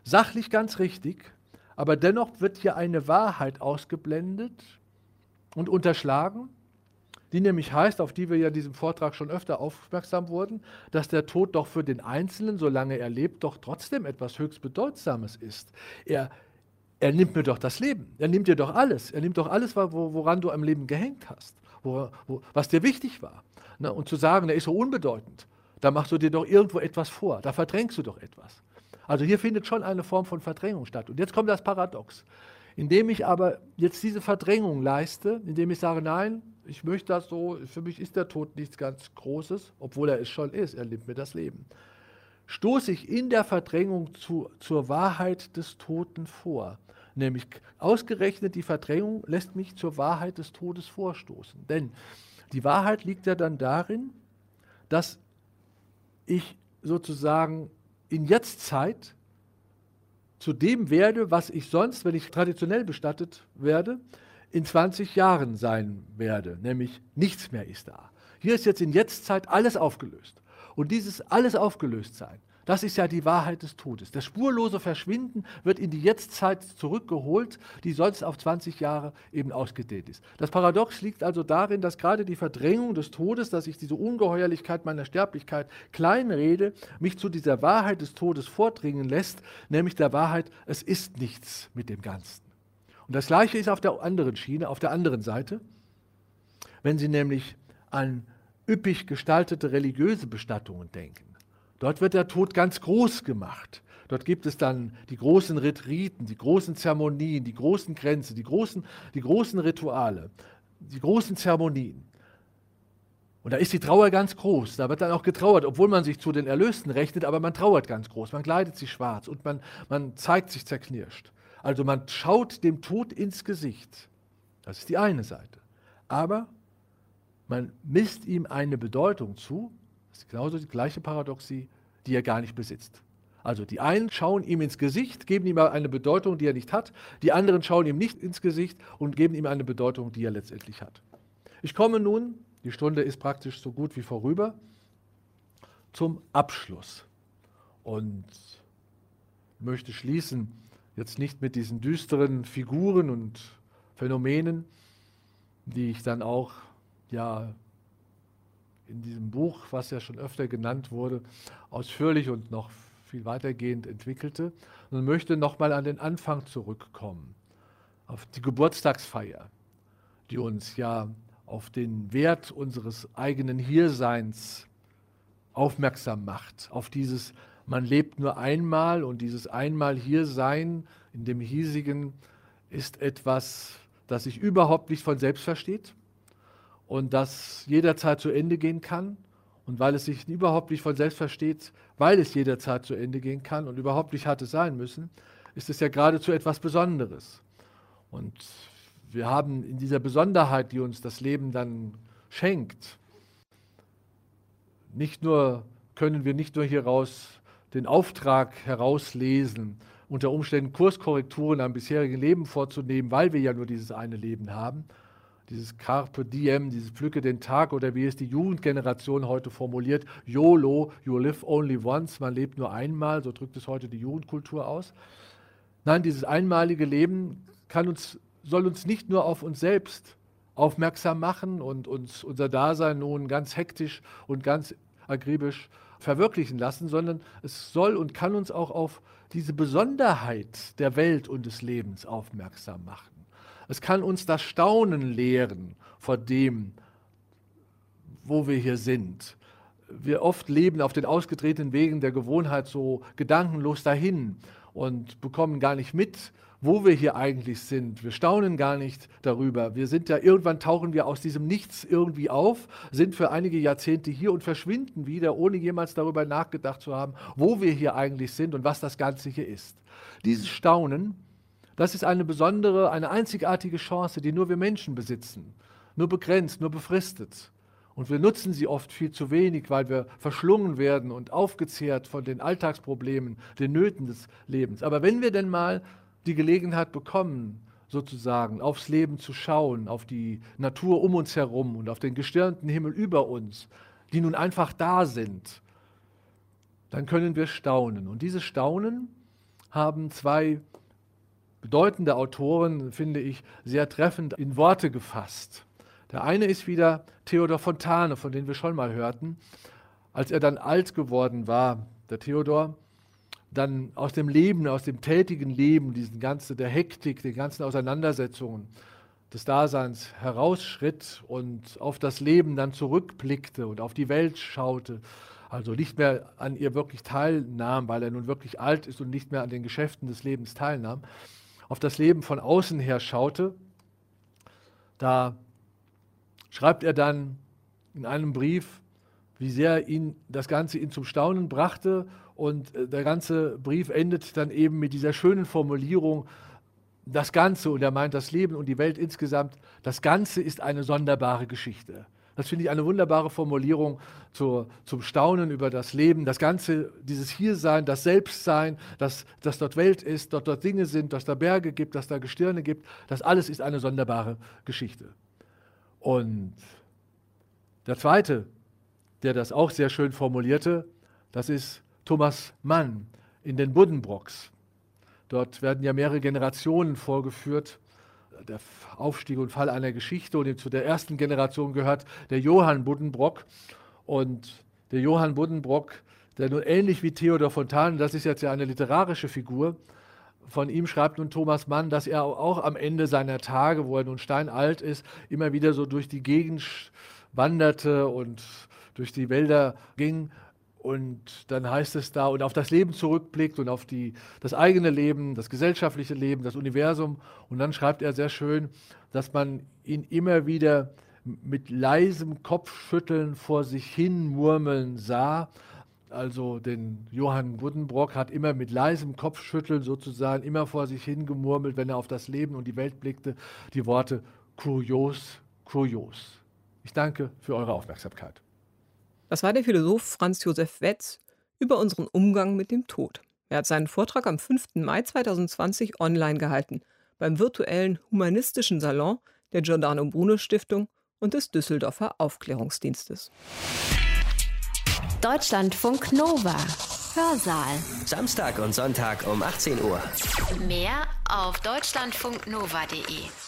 C: Sachlich ganz richtig, aber dennoch wird hier eine Wahrheit ausgeblendet und unterschlagen die nämlich heißt, auf die wir ja in diesem Vortrag schon öfter aufmerksam wurden, dass der Tod doch für den Einzelnen, solange er lebt, doch trotzdem etwas höchst Bedeutsames ist. Er, er nimmt mir doch das Leben, er nimmt dir doch alles, er nimmt doch alles, woran du am Leben gehängt hast, was dir wichtig war. Und zu sagen, er ist so unbedeutend, da machst du dir doch irgendwo etwas vor, da verdrängst du doch etwas. Also hier findet schon eine Form von Verdrängung statt. Und jetzt kommt das Paradox. Indem ich aber jetzt diese Verdrängung leiste, indem ich sage, nein, ich möchte das so, für mich ist der Tod nichts ganz Großes, obwohl er es schon ist, er nimmt mir das Leben. Stoße ich in der Verdrängung zu, zur Wahrheit des Toten vor. Nämlich ausgerechnet die Verdrängung lässt mich zur Wahrheit des Todes vorstoßen. Denn die Wahrheit liegt ja dann darin, dass ich sozusagen in Jetztzeit zu dem werde, was ich sonst, wenn ich traditionell bestattet werde, in 20 Jahren sein werde, nämlich nichts mehr ist da. Hier ist jetzt in Jetztzeit alles aufgelöst. Und dieses alles aufgelöst sein, das ist ja die Wahrheit des Todes. Das spurlose Verschwinden wird in die Jetztzeit zurückgeholt, die sonst auf 20 Jahre eben ausgedehnt ist. Das Paradox liegt also darin, dass gerade die Verdrängung des Todes, dass ich diese Ungeheuerlichkeit meiner Sterblichkeit kleinrede, mich zu dieser Wahrheit des Todes vordringen lässt, nämlich der Wahrheit, es ist nichts mit dem Ganzen. Und das Gleiche ist auf der anderen Schiene, auf der anderen Seite. Wenn Sie nämlich an üppig gestaltete religiöse Bestattungen denken, dort wird der Tod ganz groß gemacht. Dort gibt es dann die großen Retriten, die großen Zeremonien, die großen Grenze, die großen, die großen Rituale, die großen Zeremonien. Und da ist die Trauer ganz groß. Da wird dann auch getrauert, obwohl man sich zu den Erlösten rechnet, aber man trauert ganz groß. Man kleidet sich schwarz und man, man zeigt sich zerknirscht. Also man schaut dem Tod ins Gesicht. Das ist die eine Seite. Aber man misst ihm eine Bedeutung zu, das ist genauso die gleiche Paradoxie, die er gar nicht besitzt. Also die einen schauen ihm ins Gesicht, geben ihm eine Bedeutung, die er nicht hat, die anderen schauen ihm nicht ins Gesicht und geben ihm eine Bedeutung, die er letztendlich hat. Ich komme nun, die Stunde ist praktisch so gut wie vorüber, zum Abschluss und möchte schließen Jetzt nicht mit diesen düsteren Figuren und Phänomenen, die ich dann auch ja in diesem Buch, was ja schon öfter genannt wurde, ausführlich und noch viel weitergehend entwickelte und möchte nochmal an den Anfang zurückkommen, auf die Geburtstagsfeier, die uns ja auf den Wert unseres eigenen Hierseins aufmerksam macht, auf dieses man lebt nur einmal und dieses einmal hier sein in dem hiesigen ist etwas, das sich überhaupt nicht von selbst versteht und das jederzeit zu Ende gehen kann und weil es sich überhaupt nicht von selbst versteht, weil es jederzeit zu Ende gehen kann und überhaupt nicht hatte sein müssen, ist es ja geradezu etwas Besonderes. Und wir haben in dieser Besonderheit, die uns das Leben dann schenkt, nicht nur können wir nicht nur hieraus den Auftrag herauslesen, unter Umständen Kurskorrekturen am bisherigen Leben vorzunehmen, weil wir ja nur dieses eine Leben haben, dieses Carpe Diem, dieses Pflücke den Tag oder wie es die Jugendgeneration heute formuliert, YOLO, you live only once, man lebt nur einmal, so drückt es heute die Jugendkultur aus. Nein, dieses einmalige Leben kann uns, soll uns nicht nur auf uns selbst aufmerksam machen und uns unser Dasein nun ganz hektisch und ganz akribisch verwirklichen lassen, sondern es soll und kann uns auch auf diese Besonderheit der Welt und des Lebens aufmerksam machen. Es kann uns das Staunen lehren vor dem, wo wir hier sind. Wir oft leben auf den ausgetretenen Wegen der Gewohnheit so gedankenlos dahin und bekommen gar nicht mit, wo wir hier eigentlich sind. Wir staunen gar nicht darüber. Wir sind ja irgendwann tauchen wir aus diesem Nichts irgendwie auf, sind für einige Jahrzehnte hier und verschwinden wieder, ohne jemals darüber nachgedacht zu haben, wo wir hier eigentlich sind und was das Ganze hier ist. Dieses Staunen das ist eine besondere, eine einzigartige Chance, die nur wir Menschen besitzen. Nur begrenzt, nur befristet. Und wir nutzen sie oft viel zu wenig, weil wir verschlungen werden und aufgezehrt von den Alltagsproblemen, den Nöten des Lebens. Aber wenn wir denn mal die Gelegenheit bekommen, sozusagen aufs Leben zu schauen, auf die Natur um uns herum und auf den gestirnten Himmel über uns, die nun einfach da sind, dann können wir staunen. Und dieses Staunen haben zwei bedeutende Autoren, finde ich, sehr treffend in Worte gefasst. Der eine ist wieder Theodor Fontane, von dem wir schon mal hörten. Als er dann alt geworden war, der Theodor, dann aus dem Leben, aus dem tätigen Leben, diesen ganzen, der Hektik, den ganzen Auseinandersetzungen des Daseins herausschritt und auf das Leben dann zurückblickte und auf die Welt schaute, also nicht mehr an ihr wirklich teilnahm, weil er nun wirklich alt ist und nicht mehr an den Geschäften des Lebens teilnahm, auf das Leben von außen her schaute, da schreibt er dann in einem Brief, wie sehr ihn das Ganze ihn zum Staunen brachte. Und äh, der ganze Brief endet dann eben mit dieser schönen Formulierung, das Ganze, und er meint das Leben und die Welt insgesamt, das Ganze ist eine sonderbare Geschichte. Das finde ich eine wunderbare Formulierung zur, zum Staunen über das Leben. Das Ganze, dieses Hiersein, das Selbstsein, dass, dass dort Welt ist, dort dort Dinge sind, dass da Berge gibt, dass da Gestirne gibt, das alles ist eine sonderbare Geschichte. Und der zweite, der das auch sehr schön formulierte, das ist Thomas Mann in den Buddenbrocks. Dort werden ja mehrere Generationen vorgeführt der Aufstieg und Fall einer Geschichte und zu der ersten Generation gehört der Johann Buddenbrock. Und der Johann Buddenbrock, der nun ähnlich wie Theodor Fontane, das ist jetzt ja eine literarische Figur, von ihm schreibt nun Thomas Mann, dass er auch am Ende seiner Tage, wo er nun steinalt ist, immer wieder so durch die Gegend wanderte und durch die Wälder ging und dann heißt es da, und auf das Leben zurückblickt und auf die, das eigene Leben, das gesellschaftliche Leben, das Universum. Und dann schreibt er sehr schön, dass man ihn immer wieder mit leisem Kopfschütteln vor sich hin murmeln sah. Also den Johann Buddenbrock hat immer mit leisem Kopfschütteln sozusagen immer vor sich hin gemurmelt, wenn er auf das Leben und die Welt blickte, die Worte kurios, kurios. Ich danke für eure Aufmerksamkeit.
B: Das war der Philosoph Franz Josef Wetz über unseren Umgang mit dem Tod. Er hat seinen Vortrag am 5. Mai 2020 online gehalten beim virtuellen Humanistischen Salon der Giordano Bruno Stiftung und des Düsseldorfer Aufklärungsdienstes.
A: Deutschlandfunk Nova. Hörsaal.
D: Samstag und Sonntag um 18 Uhr.
A: Mehr auf deutschlandfunknova.de.